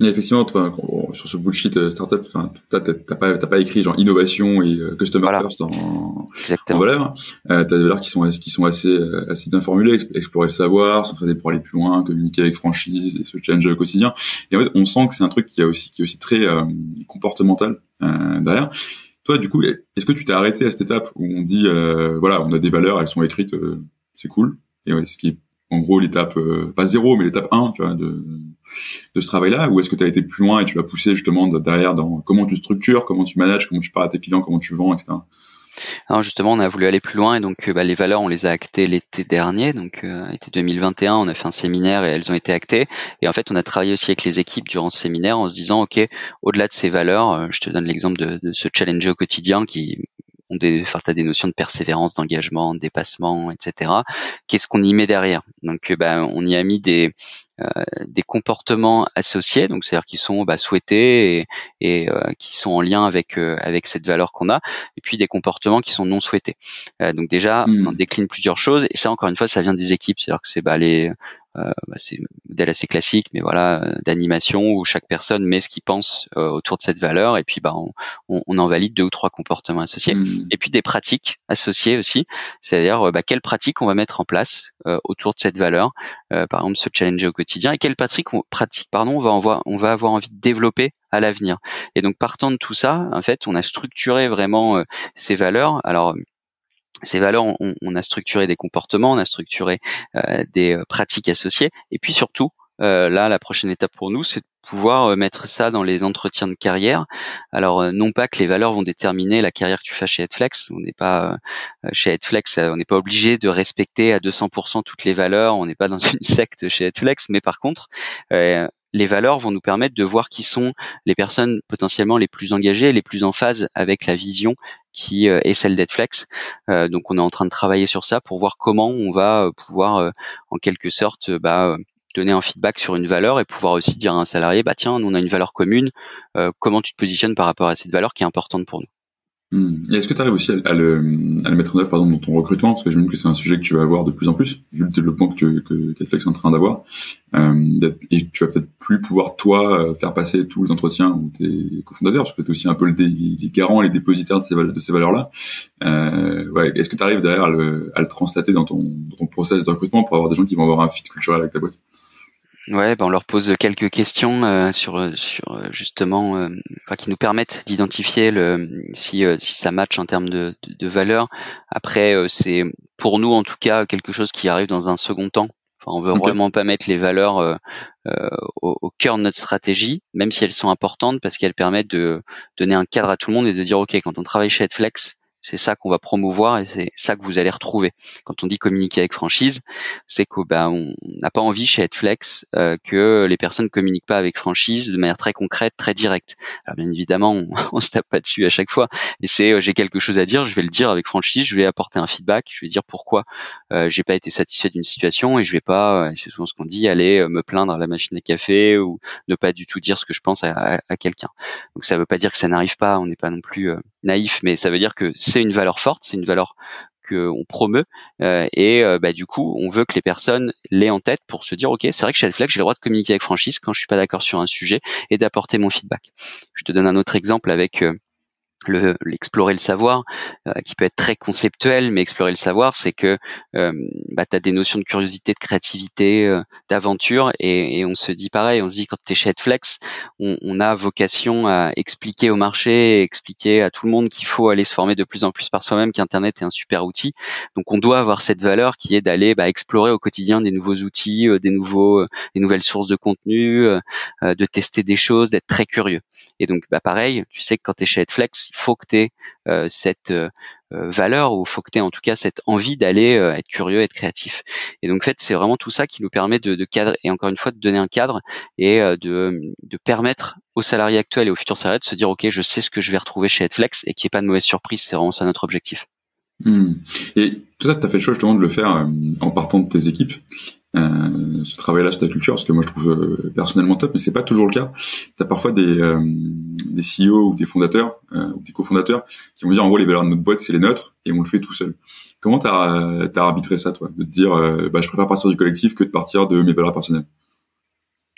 Mais effectivement, toi, sur ce bullshit euh, startup, enfin, t'as pas, t'as pas écrit genre innovation et euh, customer first en, en valeur. Euh, t'as des valeurs qui sont qui sont assez euh, assez bien formulées, explorer le savoir, s'entraider pour aller plus loin, communiquer avec franchise et se challenge au quotidien. Et en fait, on sent que c'est un truc qui a aussi qui est aussi très comportemental derrière. Toi, du coup, est-ce que tu t'es arrêté à cette étape où on dit voilà, on a des valeurs, elles sont écrites, c'est cool. Et ouais, ce qui est en gros l'étape pas zéro, mais l'étape 1, tu vois, de de ce travail-là ou est-ce que tu as été plus loin et tu l'as poussé justement derrière dans comment tu structures, comment tu manages, comment tu parles à tes clients, comment tu vends, etc. Alors justement, on a voulu aller plus loin et donc euh, bah, les valeurs, on les a actées l'été dernier, donc euh, été 2021, on a fait un séminaire et elles ont été actées. Et en fait, on a travaillé aussi avec les équipes durant ce séminaire en se disant, ok, au-delà de ces valeurs, euh, je te donne l'exemple de, de, ce challenger au quotidien qui on des, des notions de persévérance, d'engagement, de dépassement, etc. Qu'est-ce qu'on y met derrière? Donc, ben, on y a mis des euh, des comportements associés, donc c'est-à-dire qui sont bah, souhaités et, et euh, qui sont en lien avec euh, avec cette valeur qu'on a, et puis des comportements qui sont non souhaités. donc déjà, hmm. on décline plusieurs choses, et ça encore une fois, ça vient des équipes, c'est-à-dire que c'est bah, les euh, bah, c'est un modèle assez classique, mais voilà, euh, d'animation où chaque personne met ce qu'il pense euh, autour de cette valeur et puis bah on, on, en valide deux ou trois comportements associés. Mmh. Et puis des pratiques associées aussi, c'est-à-dire bah, quelles pratiques on va mettre en place autour de cette valeur, par exemple se challenger au quotidien et quelles pratiques, on, pratiques pardon, on va, avoir, on va avoir envie de développer à l'avenir. Et donc partant de tout ça, en fait, on a structuré vraiment ces valeurs. Alors ces valeurs, on, a structuré des comportements, on a structuré euh, des euh, pratiques associées, et puis surtout, euh, là, la prochaine étape pour nous, c'est de pouvoir mettre ça dans les entretiens de carrière. Alors, non pas que les valeurs vont déterminer la carrière que tu fais chez Headflex, on n'est pas chez Headflex, on n'est pas obligé de respecter à 200% toutes les valeurs, on n'est pas dans une secte chez Headflex, mais par contre, les valeurs vont nous permettre de voir qui sont les personnes potentiellement les plus engagées, les plus en phase avec la vision qui euh, est celle d'Edflex. Euh, donc on est en train de travailler sur ça pour voir comment on va euh, pouvoir en quelque sorte bah, donner un feedback sur une valeur et pouvoir aussi dire à un salarié bah tiens on a une valeur commune comment tu te positionnes par rapport à cette valeur qui est importante pour nous? Hmm. Et est-ce que tu arrives aussi à, le, à, le, mettre en œuvre pardon, dans ton recrutement? Parce que j'imagine que c'est un sujet que tu vas avoir de plus en plus, vu le développement que, que, que est en train d'avoir. Euh, et tu vas peut-être plus pouvoir, toi, euh, faire passer tous les entretiens ou tes cofondateurs, parce que tu es aussi un peu le les garants, les dépositaires de ces, de ces valeurs-là. Euh, ouais. Est-ce que tu arrives derrière à le, à le translater dans ton, dans ton process de recrutement pour avoir des gens qui vont avoir un fit culturel avec ta boîte? Ouais, ben on leur pose quelques questions euh, sur sur euh, justement euh, qui nous permettent d'identifier le si si ça match en termes de, de, valeur. Après, c'est pour nous en tout cas quelque chose qui arrive dans un second temps. Enfin, on veut vraiment pas mettre les valeurs au, au, cœur de notre stratégie, même si elles sont importantes parce qu'elles permettent de donner un cadre à tout le monde et de dire ok, quand on travaille chez Netflix, c'est ça qu'on va promouvoir et c'est ça que vous allez retrouver. Quand on dit communiquer avec franchise, c'est qu'on on n'a pas envie chez Headflex euh, que les personnes communiquent pas avec franchise de manière très concrète, très directe. Alors bien évidemment, on, on se tape pas dessus à chaque fois. Et c'est euh, j'ai quelque chose à dire, je vais le dire avec franchise, je vais apporter un feedback, je vais dire pourquoi euh, j'ai pas été satisfait d'une situation et je vais pas, euh, c'est souvent ce qu'on dit, aller me plaindre à la machine à café ou ne pas du tout dire ce que je pense à, à, quelqu'un. Donc ça veut pas dire que ça n'arrive pas, on n'est pas non plus naïf, mais ça veut dire que c'est une valeur forte, c'est une valeur qu'on promeut euh, et euh, bah, du coup on veut que les personnes l'aient en tête pour se dire ok c'est vrai que chez Adflex j'ai le droit de communiquer avec franchise quand je suis pas d'accord sur un sujet et d'apporter mon feedback. Je te donne un autre exemple avec euh, l'explorer le savoir, euh, qui peut être très conceptuel, mais explorer le savoir, c'est que euh, bah, tu as des notions de curiosité, de créativité, euh, d'aventure, et, on se dit pareil, on se dit quand tu es chez Headflex, on, a vocation à expliquer au marché, expliquer à tout le monde qu'il faut aller se former de plus en plus par soi-même, qu'Internet est un super outil. Donc on doit avoir cette valeur qui est d'aller bah, explorer au quotidien des nouveaux outils, des nouveaux, des nouvelles sources de contenu, de tester des choses, d'être très curieux. Et donc bah, pareil, tu sais que quand tu es chez Headflex, il faut que tu aies euh, cette euh, euh, valeur ou faut que tu aies en tout cas cette envie d'aller être curieux, être créatif. Et donc en fait, c'est vraiment tout ça qui nous permet de, de cadrer et encore une fois de donner un cadre et de, permettre aux salariés actuels et aux futurs salariés de se dire ok, je sais ce que je vais retrouver chez Headflex et qu'il n'y ait pas de mauvaise surprise. C'est vraiment ça notre objectif. Hmm. Et tout ça, tu as fait le choix justement de le faire en partant de tes équipes euh, ce travail-là sur ta culture, ce que moi je trouve euh, personnellement top, mais c'est pas toujours le cas. Tu as parfois des, euh, des CEO ou des fondateurs euh, ou des cofondateurs qui vont dire en gros les valeurs de notre boîte c'est les nôtres et on le fait tout seul. Comment t'as as arbitré ça toi, de te dire bah je préfère partir du collectif que de partir de mes valeurs personnelles?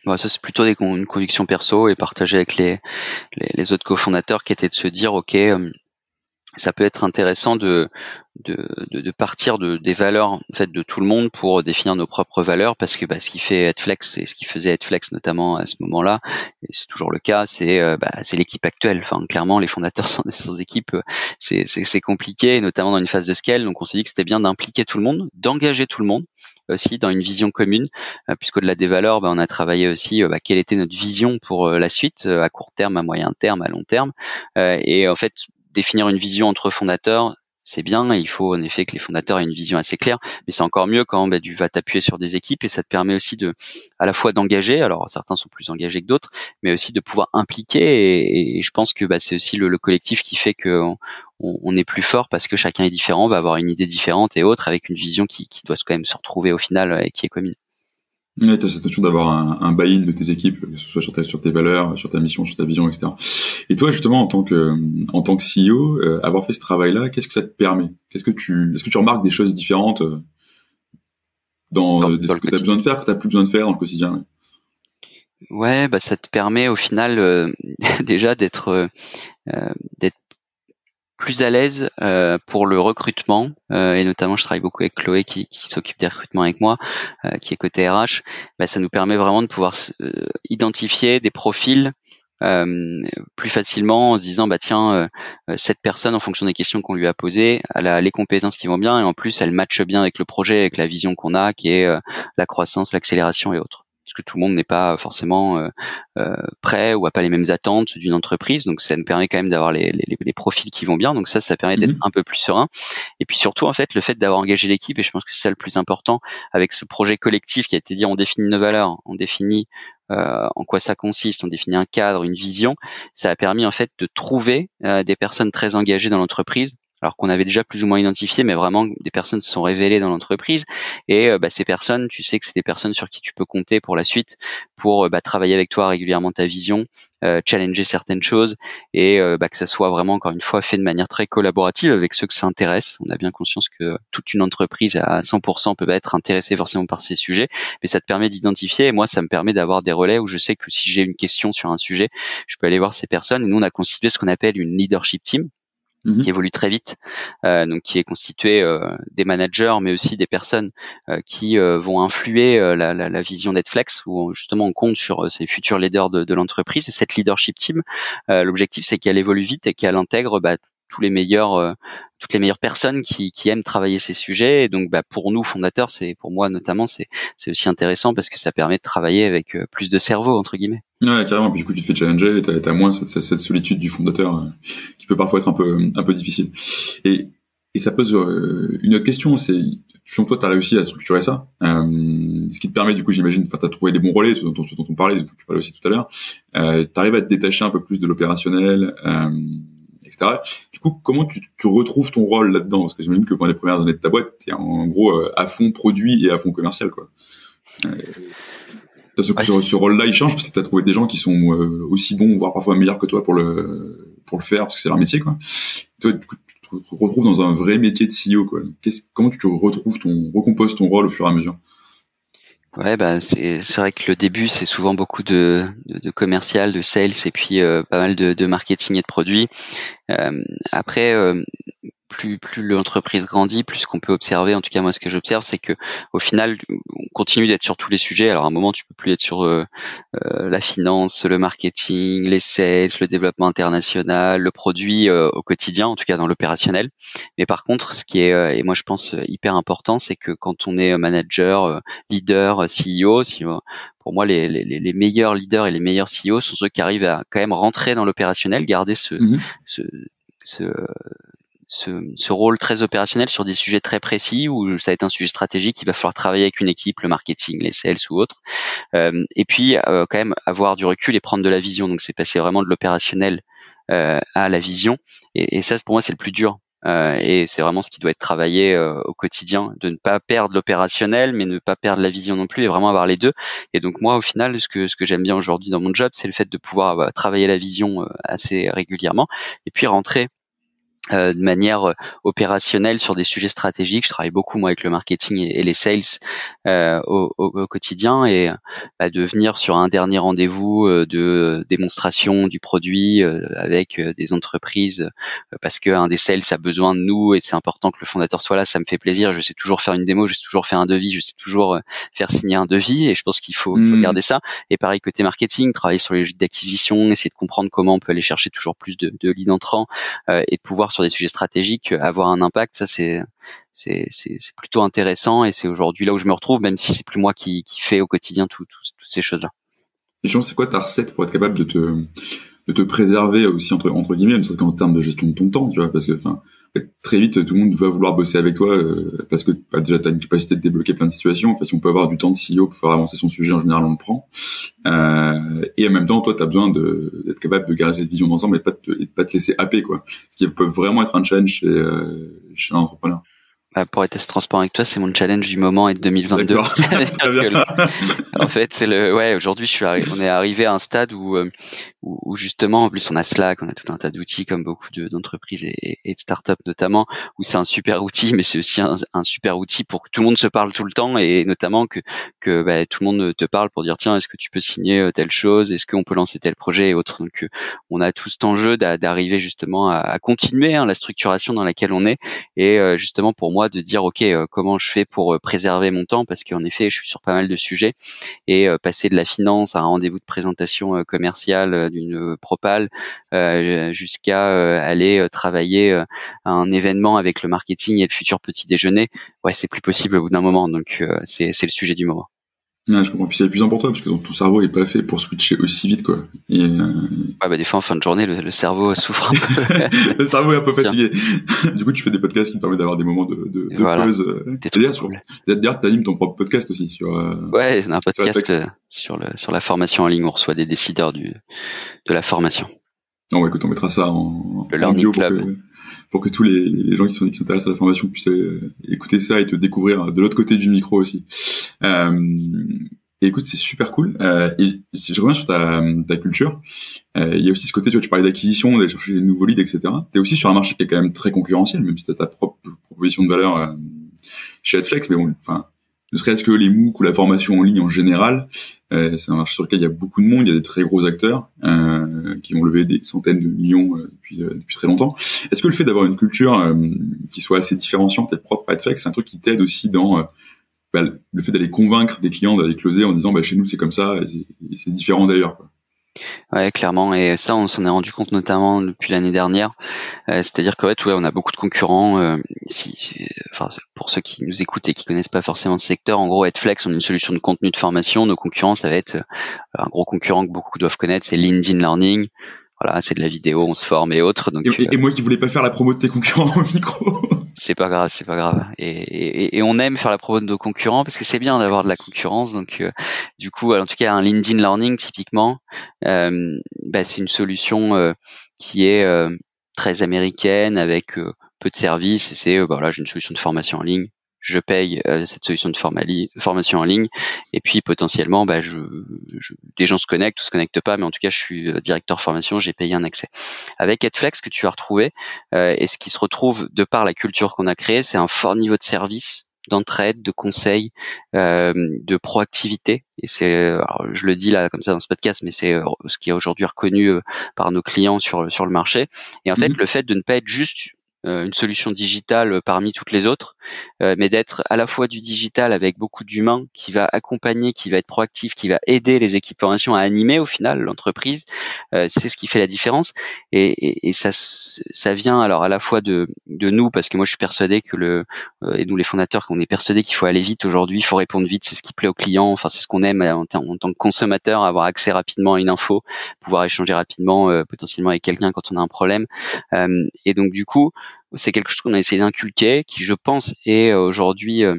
Bah, ça c'est plutôt des, une conviction perso et partagée avec les, les, les autres cofondateurs qui étaient de se dire ok ça peut être intéressant de, de, de, partir de, des valeurs en fait de tout le monde pour définir nos propres valeurs parce que bah, ce qui fait Headflex et ce qui faisait Headflex notamment à ce moment-là et c'est toujours le cas c'est euh, bah, c'est l'équipe actuelle. Enfin clairement les fondateurs sans, sans équipe c'est c'est compliqué notamment dans une phase de scale. Donc on s'est dit que c'était bien d'impliquer tout le monde d'engager tout le monde aussi dans une vision commune euh, puisqu'au-delà des valeurs bah, on a travaillé aussi euh, bah, quelle était notre vision pour la suite à court terme à moyen terme à long terme et en fait définir une vision entre fondateurs, c'est bien. il faut en effet que les fondateurs aient une vision assez claire, mais c'est encore mieux quand bah, tu vas t'appuyer sur des équipes et ça te permet aussi de, à la fois d'engager. Alors certains sont plus engagés que d'autres, mais aussi de pouvoir impliquer. Et, je pense que bah, c'est aussi le, collectif qui fait que on, est plus fort parce que chacun est différent, va avoir une idée différente et autre avec une vision qui, qui doit quand même se retrouver au final et qui est commune. Mais tu as cette notion d'avoir un, un buy-in de tes équipes, que ce soit sur, ta, sur tes valeurs, sur ta mission, sur ta vision, etc. Et toi, justement, en tant que, en tant que CEO, euh, avoir fait ce travail-là, qu'est-ce que ça te permet? Qu'est-ce que tu, est-ce que tu remarques des choses différentes euh, dans, dans, ce que tu as besoin de faire, que tu n'as plus besoin de faire dans le quotidien Ouais, bah ça te permet au final euh, déjà d'être d'être plus à l'aise euh, pour le recrutement euh, et notamment je travaille beaucoup avec Chloé qui, qui s'occupe des recrutements avec moi, euh, qui est côté RH. Bah, ça nous permet vraiment de pouvoir identifier des profils plus facilement en se disant bah tiens cette personne en fonction des questions qu'on lui a posées elle a les compétences qui vont bien et en plus elle matche bien avec le projet avec la vision qu'on a qui est la croissance l'accélération et autres parce que tout le monde n'est pas forcément euh, euh, prêt ou a pas les mêmes attentes d'une entreprise. Donc ça nous permet quand même d'avoir les, les, les, profils qui vont bien. Donc ça, ça permet d'être mhm. un peu plus serein. Et puis surtout, en fait, le fait d'avoir engagé l'équipe, et je pense que c'est ça le plus important, avec ce projet collectif qui a été dit, on définit nos valeurs, on définit euh, en quoi ça consiste, on définit un cadre, une vision. Ça a permis en fait de trouver des personnes très engagées dans l'entreprise alors qu'on avait déjà plus ou moins identifié, mais vraiment des personnes se sont révélées dans l'entreprise. Et euh, bah, ces personnes, tu sais que c'est des personnes sur qui tu peux compter pour la suite, pour euh, bah, travailler avec toi régulièrement ta vision, euh, challenger certaines choses, et bah, que ça soit vraiment encore une fois fait de manière très collaborative avec ceux que ça intéresse. On a bien conscience que toute une entreprise à 100% peut pas être intéressée forcément par ces sujets, mais ça te permet d'identifier. Et moi, ça me permet d'avoir des relais où je sais que si j'ai une question sur un sujet, je peux aller voir ces personnes. Et nous, on a constitué ce qu'on appelle une leadership team Mhm. qui évolue très vite, euh, donc qui est constitué euh, des managers, mais aussi des personnes euh, qui euh, vont influer la, vision Netflix, où justement on compte sur ces futurs leaders de, de l'entreprise. Et cette leadership team, l'objectif c'est qu'elle évolue vite et qu'elle intègre bah, tous les meilleurs toutes les meilleures personnes qui, qui aiment travailler ces sujets. Et donc, bah, pour nous fondateurs, c'est pour moi notamment, c'est c'est aussi intéressant parce que ça permet de travailler avec plus de cerveau entre guillemets. Ouais, carrément. Puis du coup, tu te fais challenger et t'as as moins cette, cette, solitude du fondateur qui peut parfois être un peu un peu difficile. Et et ça pose une autre question, c'est selon toi, tu as réussi à structurer ça, euh, ce qui te permet, du coup, j'imagine, tu as trouvé les bons relais dont, dont, dont on parlait, tu parlais aussi tout à l'heure, euh, tu à te détacher un peu plus de l'opérationnel, euh, etc. Du coup, comment tu, tu retrouves ton rôle là-dedans? Parce que j'imagine que pendant les premières années de ta boîte, tu es en gros euh, à fond produit et à fond commercial, quoi. Euh, ce, ce, rôle-là, il change parce que tu as trouvé des gens qui sont euh, aussi bons, voire parfois meilleurs que toi pour le pour le faire, parce que c'est leur métier, quoi. toi, du coup, tu te retrouves dans un vrai métier de CEO, quoi. comment tu te retrouves ton, recomposes ton rôle au fur et à mesure? Ouais, bah c'est vrai que le début c'est souvent beaucoup de, de, commercial, de sales et puis euh, pas mal de, de marketing et de produits. Euh, après, euh, plus plus l'entreprise grandit, plus qu'on peut observer, en tout cas moi ce que j'observe, c'est que au final on continue d'être sur tous les sujets. Alors à un moment tu peux plus être sur euh, euh, la finance, le marketing, les sales, le développement international, le produit euh, au quotidien, en tout cas dans l'opérationnel. Mais par contre, ce qui est et moi je pense hyper important, c'est que quand on est manager, leader, CEO, si pour moi, les, les, les, meilleurs leaders et les meilleurs CEO sont ceux qui arrivent à quand même rentrer dans l'opérationnel, garder ce, mmh ce, ce, ce, ce, rôle très opérationnel sur des sujets très précis où ça va être un sujet stratégique, il va falloir travailler avec une équipe, le marketing, les sales ou autre, euh, et puis euh, quand même avoir du recul et prendre de la vision. Donc c'est passer vraiment de l'opérationnel euh, à la vision, et, ça pour moi c'est le plus dur. Euh, et c'est vraiment ce qui doit être travaillé euh, au quotidien, de ne pas perdre l'opérationnel, mais ne pas perdre la vision non plus, et vraiment avoir les deux. Et donc moi, au final, ce que ce que j'aime bien aujourd'hui dans mon job, c'est le fait de pouvoir bah, travailler la vision assez régulièrement, et puis rentrer euh, de manière euh, opérationnelle sur des sujets stratégiques. Je travaille beaucoup moi avec le marketing et, les sales euh, au, au, quotidien et bah, de venir sur un dernier rendez-vous euh, de démonstration du produit avec des entreprises parce qu'un des sales a besoin de nous et c'est important que le fondateur soit là. Ça me fait plaisir. Je sais toujours faire une démo, je sais toujours faire un devis, je sais toujours faire signer un devis et je pense qu'il faut, faut, hmm. garder ça. Et pareil côté marketing, travailler sur les logiques d'acquisition, essayer de comprendre comment on peut aller chercher toujours plus de, de leads entrants et de pouvoir sur des sujets stratégiques, euh, avoir un impact, ça c'est c'est plutôt intéressant et c'est aujourd'hui là où je me retrouve, même si c'est plus moi qui, qui fais au quotidien toutes ces choses-là. Et c'est quoi ta recette pour être capable de te de te préserver aussi entre entre guillemets, ça qu'en termes de gestion de ton temps, tu vois, parce que enfin très vite tout le monde va vouloir bosser avec toi euh, parce que bah, déjà tu as une capacité de débloquer plein de situations. Enfin, si on peut avoir du temps de CEO pour faire avancer son sujet, en général on le prend. Euh, et en même temps, toi, tu as besoin d'être capable de garder cette vision d'ensemble et, pas te, et de pas te laisser happer, quoi. Ce qui peut vraiment être un challenge chez, euh, chez un entrepreneur. Bah, pour être transparent avec toi, c'est mon challenge du moment et de 2022. en fait, c'est le ouais. Aujourd'hui, je suis on est arrivé à un stade où, euh, où, justement, en plus, on a Slack, on a tout un tas d'outils comme beaucoup d'entreprises et, et, de startups notamment, où c'est un super outil, mais c'est aussi un, super outil pour que tout le monde se parle tout le temps et notamment que que bah, tout le monde te parle pour dire tiens, est-ce que tu peux signer euh, telle chose, est-ce qu'on peut lancer tel projet et autres? Donc, euh, on a tout cet enjeu d'arriver justement à, continuer hein, la structuration dans laquelle on est et justement pour moi de dire ok euh, comment je fais pour euh, préserver mon temps? Parce qu'en effet je suis sur pas mal de sujets et euh, passer de la finance à un rendez-vous de présentation commerciale d'une propale jusqu'à aller travailler à un événement avec le marketing et le futur petit déjeuner. Ouais c'est plus possible au bout d'un moment donc c'est le sujet du moment Ouais, je comprends. Puis c'est plus important parce que ton cerveau est pas fait pour switcher aussi vite, quoi. Et, euh... Ouais, bah des fois en fin de journée, le, cerveau souffre un peu. le cerveau est un peu fatigué. du coup, tu fais des podcasts qui te permettent d'avoir des moments de, de, de voilà. pause. Euh. D'ailleurs, tu animes ton propre podcast aussi sur. Euh, ouais, c'est un podcast euh, sur, le sur la formation en ligne. On reçoit des décideurs du de la formation. Non, bah, écoute, on mettra ça en, le Learning Club. Pour que tous les, gens qui sont s'intéressent à la formation puissent écouter ça et te découvrir de l'autre côté du micro aussi. Et écoute, c'est super cool. Euh, et si je reviens sur ta, ta culture, euh, il y a aussi ce côté, tu vois, tu parlais d'acquisition, d'aller chercher des nouveaux leads, etc. Tu es aussi sur un marché qui est quand même très concurrentiel, même si tu as ta propre proposition de valeur euh, chez Adflex. Mais bon, enfin, ne serait-ce que les MOOC ou la formation en ligne en général, euh, c'est un marché sur lequel il y a beaucoup de monde, il y a des très gros acteurs euh, qui ont levé des centaines de millions euh, depuis, très longtemps. Est-ce que le fait d'avoir une culture qui soit assez différenciante et propre à Adflex, c'est un truc qui t'aide aussi dans bah, le fait d'aller convaincre des clients d'aller closer en disant bah, chez nous c'est comme ça et c'est différent d'ailleurs. Ouais, clairement. Et ça, on s'en est rendu compte notamment depuis l'année dernière. Euh, c'est-à-dire que ouais, on a beaucoup de concurrents. Euh, pour ceux qui nous écoutent et qui connaissent pas forcément ce secteur, en gros, Headflex, on a une solution de contenu de formation. Nos concurrents, ça va être euh, un gros concurrent que beaucoup doivent connaître, c'est LinkedIn Learning. Voilà, c'est de la vidéo, on se forme et autres. Donc, et, et moi qui voulais pas faire la promo de tes concurrents au micro. c'est pas grave, c'est pas grave. Et, et, on aime faire la promo de nos concurrents parce que c'est bien d'avoir de la concurrence. Donc, euh, du coup, en tout cas, un LinkedIn Learning typiquement, euh, bah, c'est une solution euh, qui est très américaine avec peu de services. Et c'est bah, voilà, j'ai une solution de formation en ligne je paye euh, cette solution de formation en ligne et puis potentiellement bah, je, des gens se connectent ou se connectent pas mais en tout cas je suis euh, directeur formation j'ai payé un accès avec Edflex que tu vas retrouver euh, et ce qui se retrouve de par la culture qu'on a créée c'est un fort niveau de service d'entraide, de conseil, de proactivité. Et c'est, je le dis là comme ça dans ce podcast, mais c'est ce qui est aujourd'hui reconnu par nos clients sur sur le marché. Et en fait, mmh le fait de ne pas être juste euh, une solution digitale parmi toutes les autres, euh, mais d'être à la fois du digital avec beaucoup d'humains qui va accompagner, qui va être proactif, qui va aider les équipes formation à animer au final l'entreprise, euh, c'est ce qui fait la différence. Et, et, ça, ça vient alors à la fois de, de nous parce que moi je suis persuadé que le et nous les fondateurs, qu'on est persuadé qu'il faut aller vite aujourd'hui, il faut répondre vite, c'est ce qui plaît aux clients, enfin c'est ce qu'on aime en, en, tant que consommateur, avoir accès rapidement à une info, pouvoir échanger rapidement potentiellement avec quelqu'un quand on a un problème. et donc du coup c'est quelque chose qu'on a essayé d'inculquer, qui je pense est euh, aujourd'hui euh,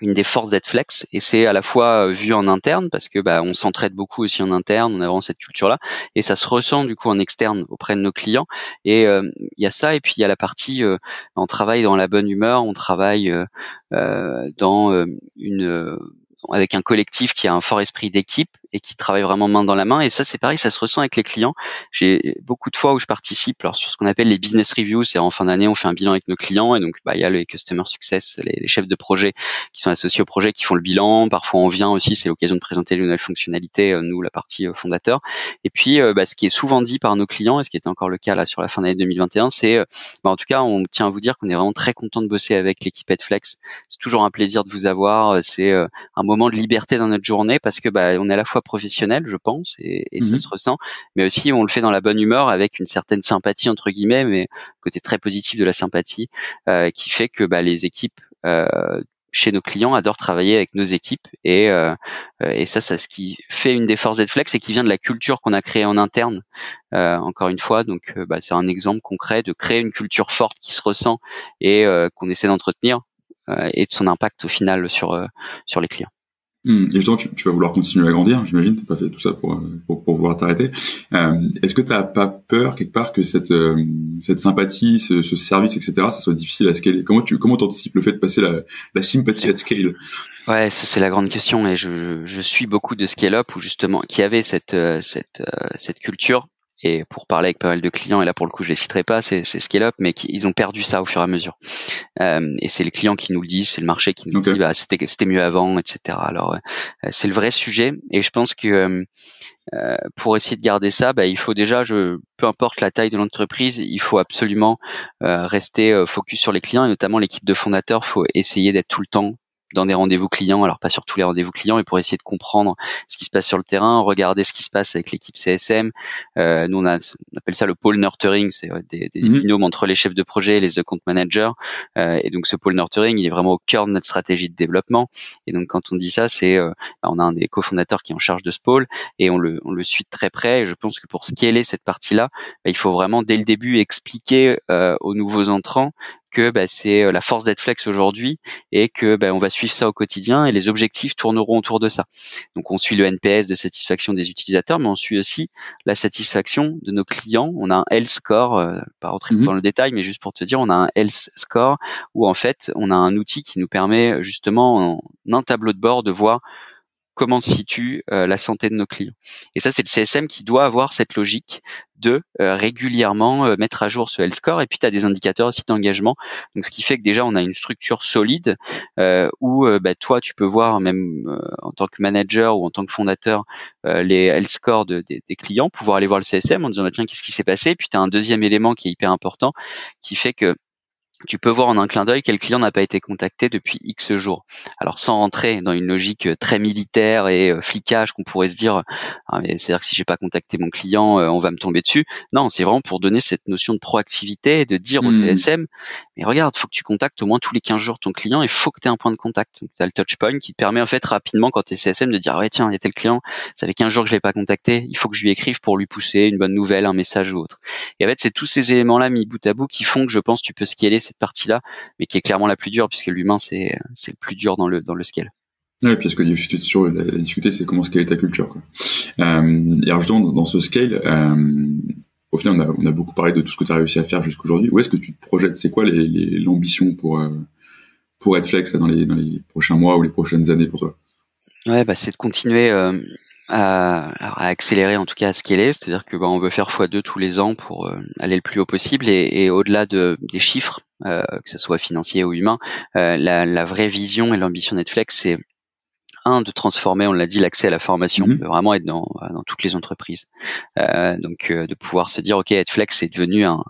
une des forces d'Edflex et c'est à la fois euh, vu en interne parce que bah, on s'entraide beaucoup aussi en interne, on a vraiment cette culture là et ça se ressent du coup en externe auprès de nos clients. Et il y a ça et puis il y a la partie on travaille dans la bonne humeur, on travaille dans une avec un collectif qui a un fort esprit d'équipe et qui travaille vraiment main dans la main. Et ça, c'est pareil, ça se ressent avec les clients. J'ai beaucoup de fois où je participe alors, sur ce qu'on appelle les business reviews, c'est en fin d'année, on fait un bilan avec nos clients et donc bah, il y a les customer success, les, chefs de projet qui sont associés au projet, qui font le bilan. Parfois, on vient aussi, c'est l'occasion de présenter les nouvelles fonctionnalités, euh, nous, la partie euh, fondateur. Et puis, euh, bah, ce qui est souvent dit par nos clients, et ce qui était encore le cas là sur la fin d'année 2021, c'est, bah, en tout cas, on tient à vous dire qu'on est vraiment très content de bosser avec l'équipe Edflex. C'est toujours un plaisir de vous avoir. C'est un moment de liberté dans notre journée parce que bah, on est à la fois professionnel, je pense, et, ça mhm. se ressent, mais aussi on le fait dans la bonne humeur avec une certaine sympathie entre guillemets, mais côté très positif de la sympathie, euh, qui fait que bah, les équipes euh, chez nos clients adorent travailler avec nos équipes et, euh, et ça, c'est ce qui fait une des forces d'Edflex et qui vient de la culture qu'on a créée en interne. encore une fois, donc bah, c'est un exemple concret de créer une culture forte qui se ressent et qu'on essaie d'entretenir et de son impact au final sur sur les clients. Mmh. Et justement, tu, tu, vas vouloir continuer à grandir, j'imagine. T'as pas fait tout ça pour euh, pour, pour pouvoir t'arrêter. Euh, Est-ce que t'as pas peur quelque part que cette euh, cette sympathie, ce, ce, service, etc., ça soit difficile à scaler? Comment tu comment t'anticipes le fait de passer la, la sympathie à scale? Ouais, c'est la grande question et je, je suis beaucoup de scale up où justement qui avait cette euh, cette cette culture et pour parler avec pas mal de clients, et là pour le coup je les citerai pas, c'est Scale Up, mais qui, ils ont perdu ça au fur et à mesure. Euh, et c'est les clients qui nous le disent, c'est le marché qui nous dit bah c'était mieux avant, etc. Alors euh, c'est le vrai sujet, et je pense que euh, euh, pour essayer de garder ça, bah, il faut déjà, je, peu importe la taille de l'entreprise, il faut absolument euh, rester focus sur les clients et notamment l'équipe de fondateurs. faut essayer d'être tout le temps dans des rendez-vous clients, alors pas sur tous les rendez-vous clients, mais pour essayer de comprendre ce qui se passe sur le terrain, regarder ce qui se passe avec l'équipe CSM. Euh, nous, on, a, on appelle ça le pôle nurturing, c'est des, des mhm. binômes entre les chefs de projet et les account managers. Euh, et donc, ce pôle nurturing, il est vraiment au cœur de notre stratégie de développement. Et donc, quand on dit ça, c'est euh, bah, on a un des cofondateurs qui est en charge de ce pôle et on le, on le suit de très près. Et je pense que pour scaler cette partie-là, bah, il faut vraiment dès le début expliquer euh, aux nouveaux entrants que bah, c'est la force d'Edflex aujourd'hui et que bah, on va suivre ça au quotidien et les objectifs tourneront autour de ça. Donc on suit le NPS de satisfaction des utilisateurs, mais on suit aussi la satisfaction de nos clients. On a un health score, euh, pas rentrer mhm. dans le détail, mais juste pour te dire, on a un health score où en fait on a un outil qui nous permet justement en un tableau de bord de voir comment se situe euh, la santé de nos clients. Et ça, c'est le CSM qui doit avoir cette logique de euh, régulièrement euh, mettre à jour ce health score. Et puis, tu as des indicateurs aussi d'engagement. Donc, ce qui fait que déjà, on a une structure solide où bah, toi, tu peux voir même en tant que manager ou en tant que fondateur les health scores de, des clients, pouvoir aller voir le CSM en disant, bah, tiens, qu'est-ce qui s'est passé? Et puis, tu as un deuxième élément qui est hyper important qui fait que tu peux voir en un clin d'œil quel client n'a pas été contacté depuis X jours. Alors sans rentrer dans une logique euh, très militaire et euh, flicage qu'on pourrait se dire, ah, c'est-à-dire que si j'ai pas contacté mon client, euh, on va me tomber dessus. Non, c'est vraiment pour donner cette notion de proactivité et de dire au mmh. CSM, mais regarde, faut que tu contactes au moins tous les 15 jours ton client, il faut que tu aies un point de contact. Tu as le touch point qui te permet en fait rapidement quand tu es CSM de dire, ouais tiens, il y a tel client, ça fait 15 jours que je l'ai pas contacté, il faut que je lui écrive pour lui pousser une bonne nouvelle, un message ou autre. Et en fait, c'est tous ces éléments-là mis bout à bout qui font que je pense tu peux scaler cette partie-là, mais qui est clairement la plus dure puisque l'humain c'est c'est le plus dur dans le dans le scale. Ouais, puis ce que sur la, la discuter, c'est comment scaler ta culture. Quoi. Euh, et alors justement, dans, dans ce scale, euh, au final, on a, on a, beaucoup parlé de tout ce que tu as réussi à faire jusqu'aujourd'hui. Où est-ce que tu te projettes? C'est quoi l'ambition les, pour euh, pour Redflex dans les dans les prochains mois ou les prochaines années pour toi? Ouais, bah c'est de continuer euh, à, accélérer en tout cas à scaler, c'est-à-dire que bah, on veut faire x2 tous les ans pour euh, aller le plus haut possible. Et, et au-delà de, des chiffres, euh, que ce soit financier ou humain, euh, la, la, vraie vision et l'ambition Netflix, c'est un de transformer, on l'a dit, l'accès à la formation, mmh. de vraiment être dans, dans toutes les entreprises. Euh, donc de pouvoir se dire, ok, Netflix est devenu un,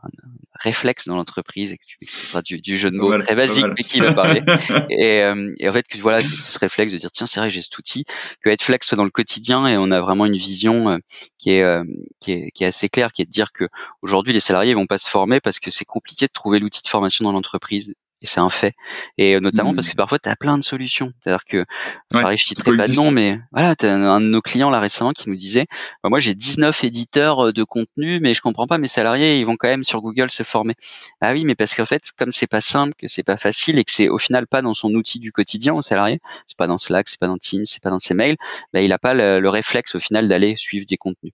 réflexe dans l'entreprise et que tu expliqueras du, du, jeu de mots très basique mais qui va parler. Et, euh, et, en fait que voilà ce réflexe de dire tiens c'est vrai j'ai cet outil. Que être flex soit dans le quotidien et on a vraiment une vision euh, qui est, euh, qui est qui est assez claire qui est de dire que aujourd'hui les salariés vont pas se former parce que c'est compliqué de trouver l'outil de formation dans l'entreprise et c'est un fait. Et euh, notamment parce mmh. que parfois tu as plein de solutions. C'est-à-dire que, ouais, pareil, je citerai pas de nom, mais voilà, tu as un de nos clients là récemment qui nous disait, bah, moi j'ai 19 éditeurs euh, de contenu, mais je comprends pas, mes salariés, ils vont quand même sur Google se former. Ah oui, mais parce qu'en fait, comme c'est pas simple, que c'est pas facile et que c'est au final pas dans son outil du quotidien au salarié, c'est pas dans Slack, c'est pas dans Teams, c'est pas dans ses mails, bah, il a pas le, réflexe au final d'aller suivre des contenus.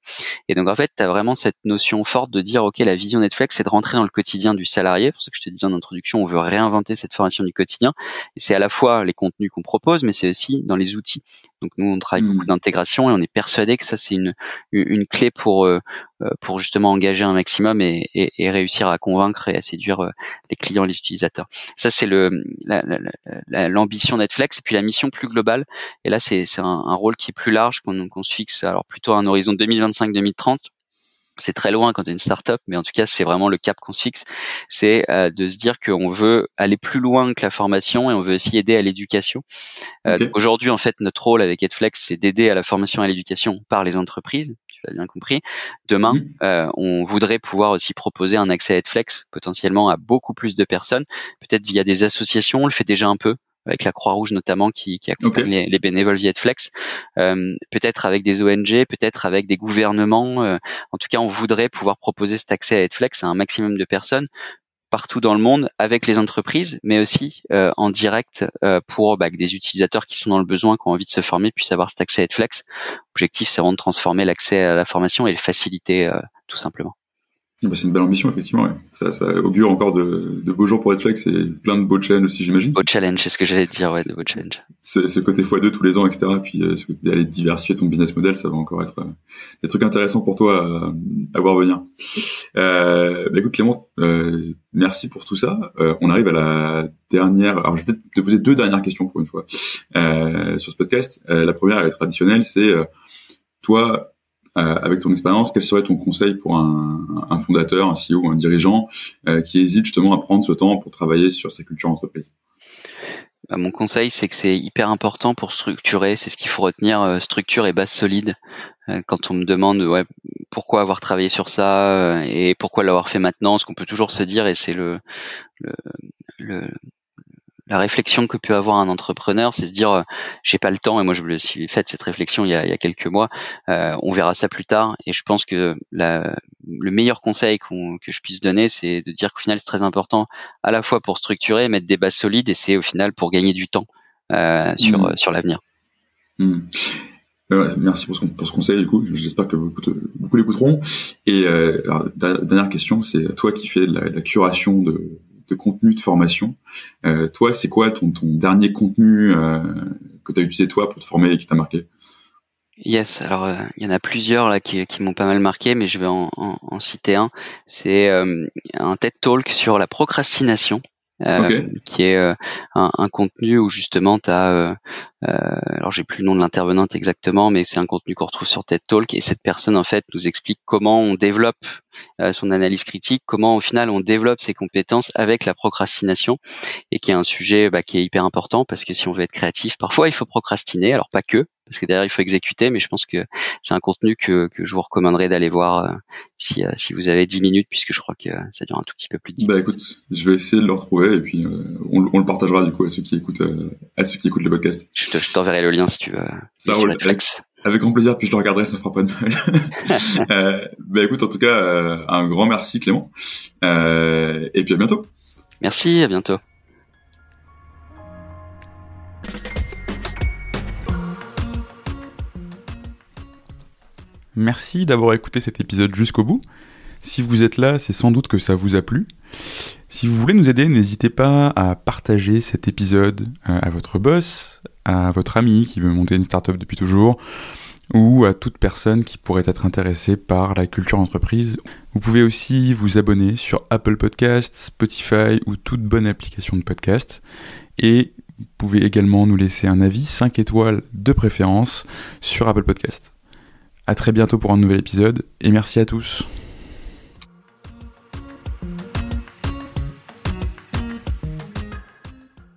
Et donc en fait, tu as vraiment cette notion forte de dire, OK, la vision Netflix, c'est de rentrer dans le quotidien du salarié. Pour ce que je te disais en introduction, on veut réinventer cette formation du quotidien. Et c'est à la fois les contenus qu'on propose, mais c'est aussi dans les outils. Donc nous, on travaille beaucoup mmh. d'intégration et on est persuadé que ça c'est une une clé pour euh, euh, pour justement engager un maximum et, et, réussir à convaincre et à séduire euh, les clients, les utilisateurs. Ça c'est le l'ambition Netflix et puis la mission plus globale. Et là c'est c'est un, un, rôle qui est plus large qu'on qu'on se fixe alors plutôt à un horizon 2025-2030 c'est très loin quand tu es une startup, mais en tout cas, c'est vraiment le cap qu'on se fixe. C'est euh, de se dire qu'on veut aller plus loin que la formation et on veut aussi aider à l'éducation. Euh, aujourd'hui, en fait, notre rôle avec Edflex, c'est d'aider à la formation et à l'éducation par les entreprises. Tu l'as bien compris. Demain, euh, on voudrait pouvoir aussi proposer un accès à Edflex potentiellement à beaucoup plus de personnes, peut-être via des associations. On le fait déjà un peu avec la Croix-Rouge notamment qui, qui accompagne les, les, bénévoles Vietflex, euh, peut-être avec des ONG, peut-être avec des gouvernements. Euh, en tout cas, on voudrait pouvoir proposer cet accès à Vietflex à un maximum de personnes partout dans le monde avec les entreprises, mais aussi euh, en direct euh, pour bah, des utilisateurs qui sont dans le besoin, qui ont envie de se former, puissent avoir cet accès à Edflex. L'objectif, c'est vraiment de transformer l'accès à la formation et le faciliter euh, tout simplement. Bah, c'est une belle ambition, effectivement. Ouais. Ça, ça augure encore de, de beaux jours pour Netflix et plein de beaux challenges aussi, j'imagine. Beaux challenges, c'est ce que j'allais te dire, ouais, de beaux challenges. Ce, ce côté x2 tous les ans, etc. Puis euh, ce côté d'aller diversifier ton business model, ça va encore être euh, des trucs intéressants pour toi à, à voir venir. Euh, bah, écoute, Clément, euh, merci pour tout ça. Euh, on arrive à la dernière. Alors, je vais peut-être te poser deux dernières questions pour une fois euh, sur ce podcast. la première, elle est traditionnelle, c'est toi avec ton expérience, quel serait ton conseil pour un, un fondateur, un CEO, un dirigeant euh, qui hésite justement à prendre ce temps pour travailler sur sa culture entreprise bah, mon conseil, c'est que c'est hyper important pour structurer. C'est ce qu'il faut retenir, euh, structure et base solide. Quand on me demande ouais, pourquoi avoir travaillé sur ça et pourquoi l'avoir fait maintenant, ce qu'on peut toujours se dire, et c'est le, le, le la réflexion que peut avoir un entrepreneur, c'est se dire euh, j'ai pas le temps et moi je me suis fait cette réflexion il y a, il y a quelques mois. Euh, on verra ça plus tard et je pense que la, le meilleur conseil que je puisse donner, c'est de dire qu'au final c'est très important à la fois pour structurer, mettre des bases solides et c'est au final pour gagner du temps euh, sur mmh. sur l'avenir. Mmh. Ouais, merci pour ce, pour ce conseil, du coup. J'espère que beaucoup, beaucoup l'écouteront. Et euh, dernière question, c'est toi qui fais la, la curation de, de, contenu de formation. Euh, toi, c'est quoi ton, ton, dernier contenu euh, que tu as utilisé toi pour te former et qui t'a marqué? Yes, alors euh, il y en a plusieurs là qui, qui m'ont pas mal marqué, mais je vais en, en, en citer un. C'est euh, un TED Talk sur la procrastination. Euh, qui est euh, un, un, contenu où justement tu as, euh, alors j'ai plus le nom de l'intervenante exactement, mais c'est un contenu qu'on retrouve sur TED Talk et cette personne en fait nous explique comment on développe son analyse critique, comment au final on développe ses compétences avec la procrastination et qui est un sujet bah, qui est hyper important parce que si on veut être créatif, parfois il faut procrastiner, alors pas que, parce que derrière il faut exécuter, mais je pense que c'est un contenu que, que je vous recommanderais d'aller voir euh, si, euh, si vous avez 10 minutes, puisque je crois que ça dure un tout petit peu plus de 10 Bah écoute, je vais essayer de le retrouver et puis euh, on, on, le partagera du coup à ceux qui écoutent à ceux qui écoutent le podcast. Je t'enverrai le lien si tu veux. Ça roule. Avec, avec, grand plaisir, puis je le regarderai, ça fera pas de mal. bah écoute, en tout cas, un grand merci Clément, et puis à bientôt. Merci, à bientôt. Merci d'avoir écouté cet épisode jusqu'au bout. Si vous êtes là, c'est sans doute que ça vous a plu. Si vous voulez nous aider, n'hésitez pas à partager cet épisode euh, à votre boss, à votre ami qui veut monter une startup depuis toujours, ou à toute personne qui pourrait être intéressée par la culture d'entreprise. Vous pouvez aussi vous abonner sur Apple Podcasts, Spotify ou toute bonne application de podcast. Et vous pouvez également nous laisser un avis 5 étoiles de préférence sur Apple Podcasts. À très bientôt pour un nouvel épisode et merci à tous.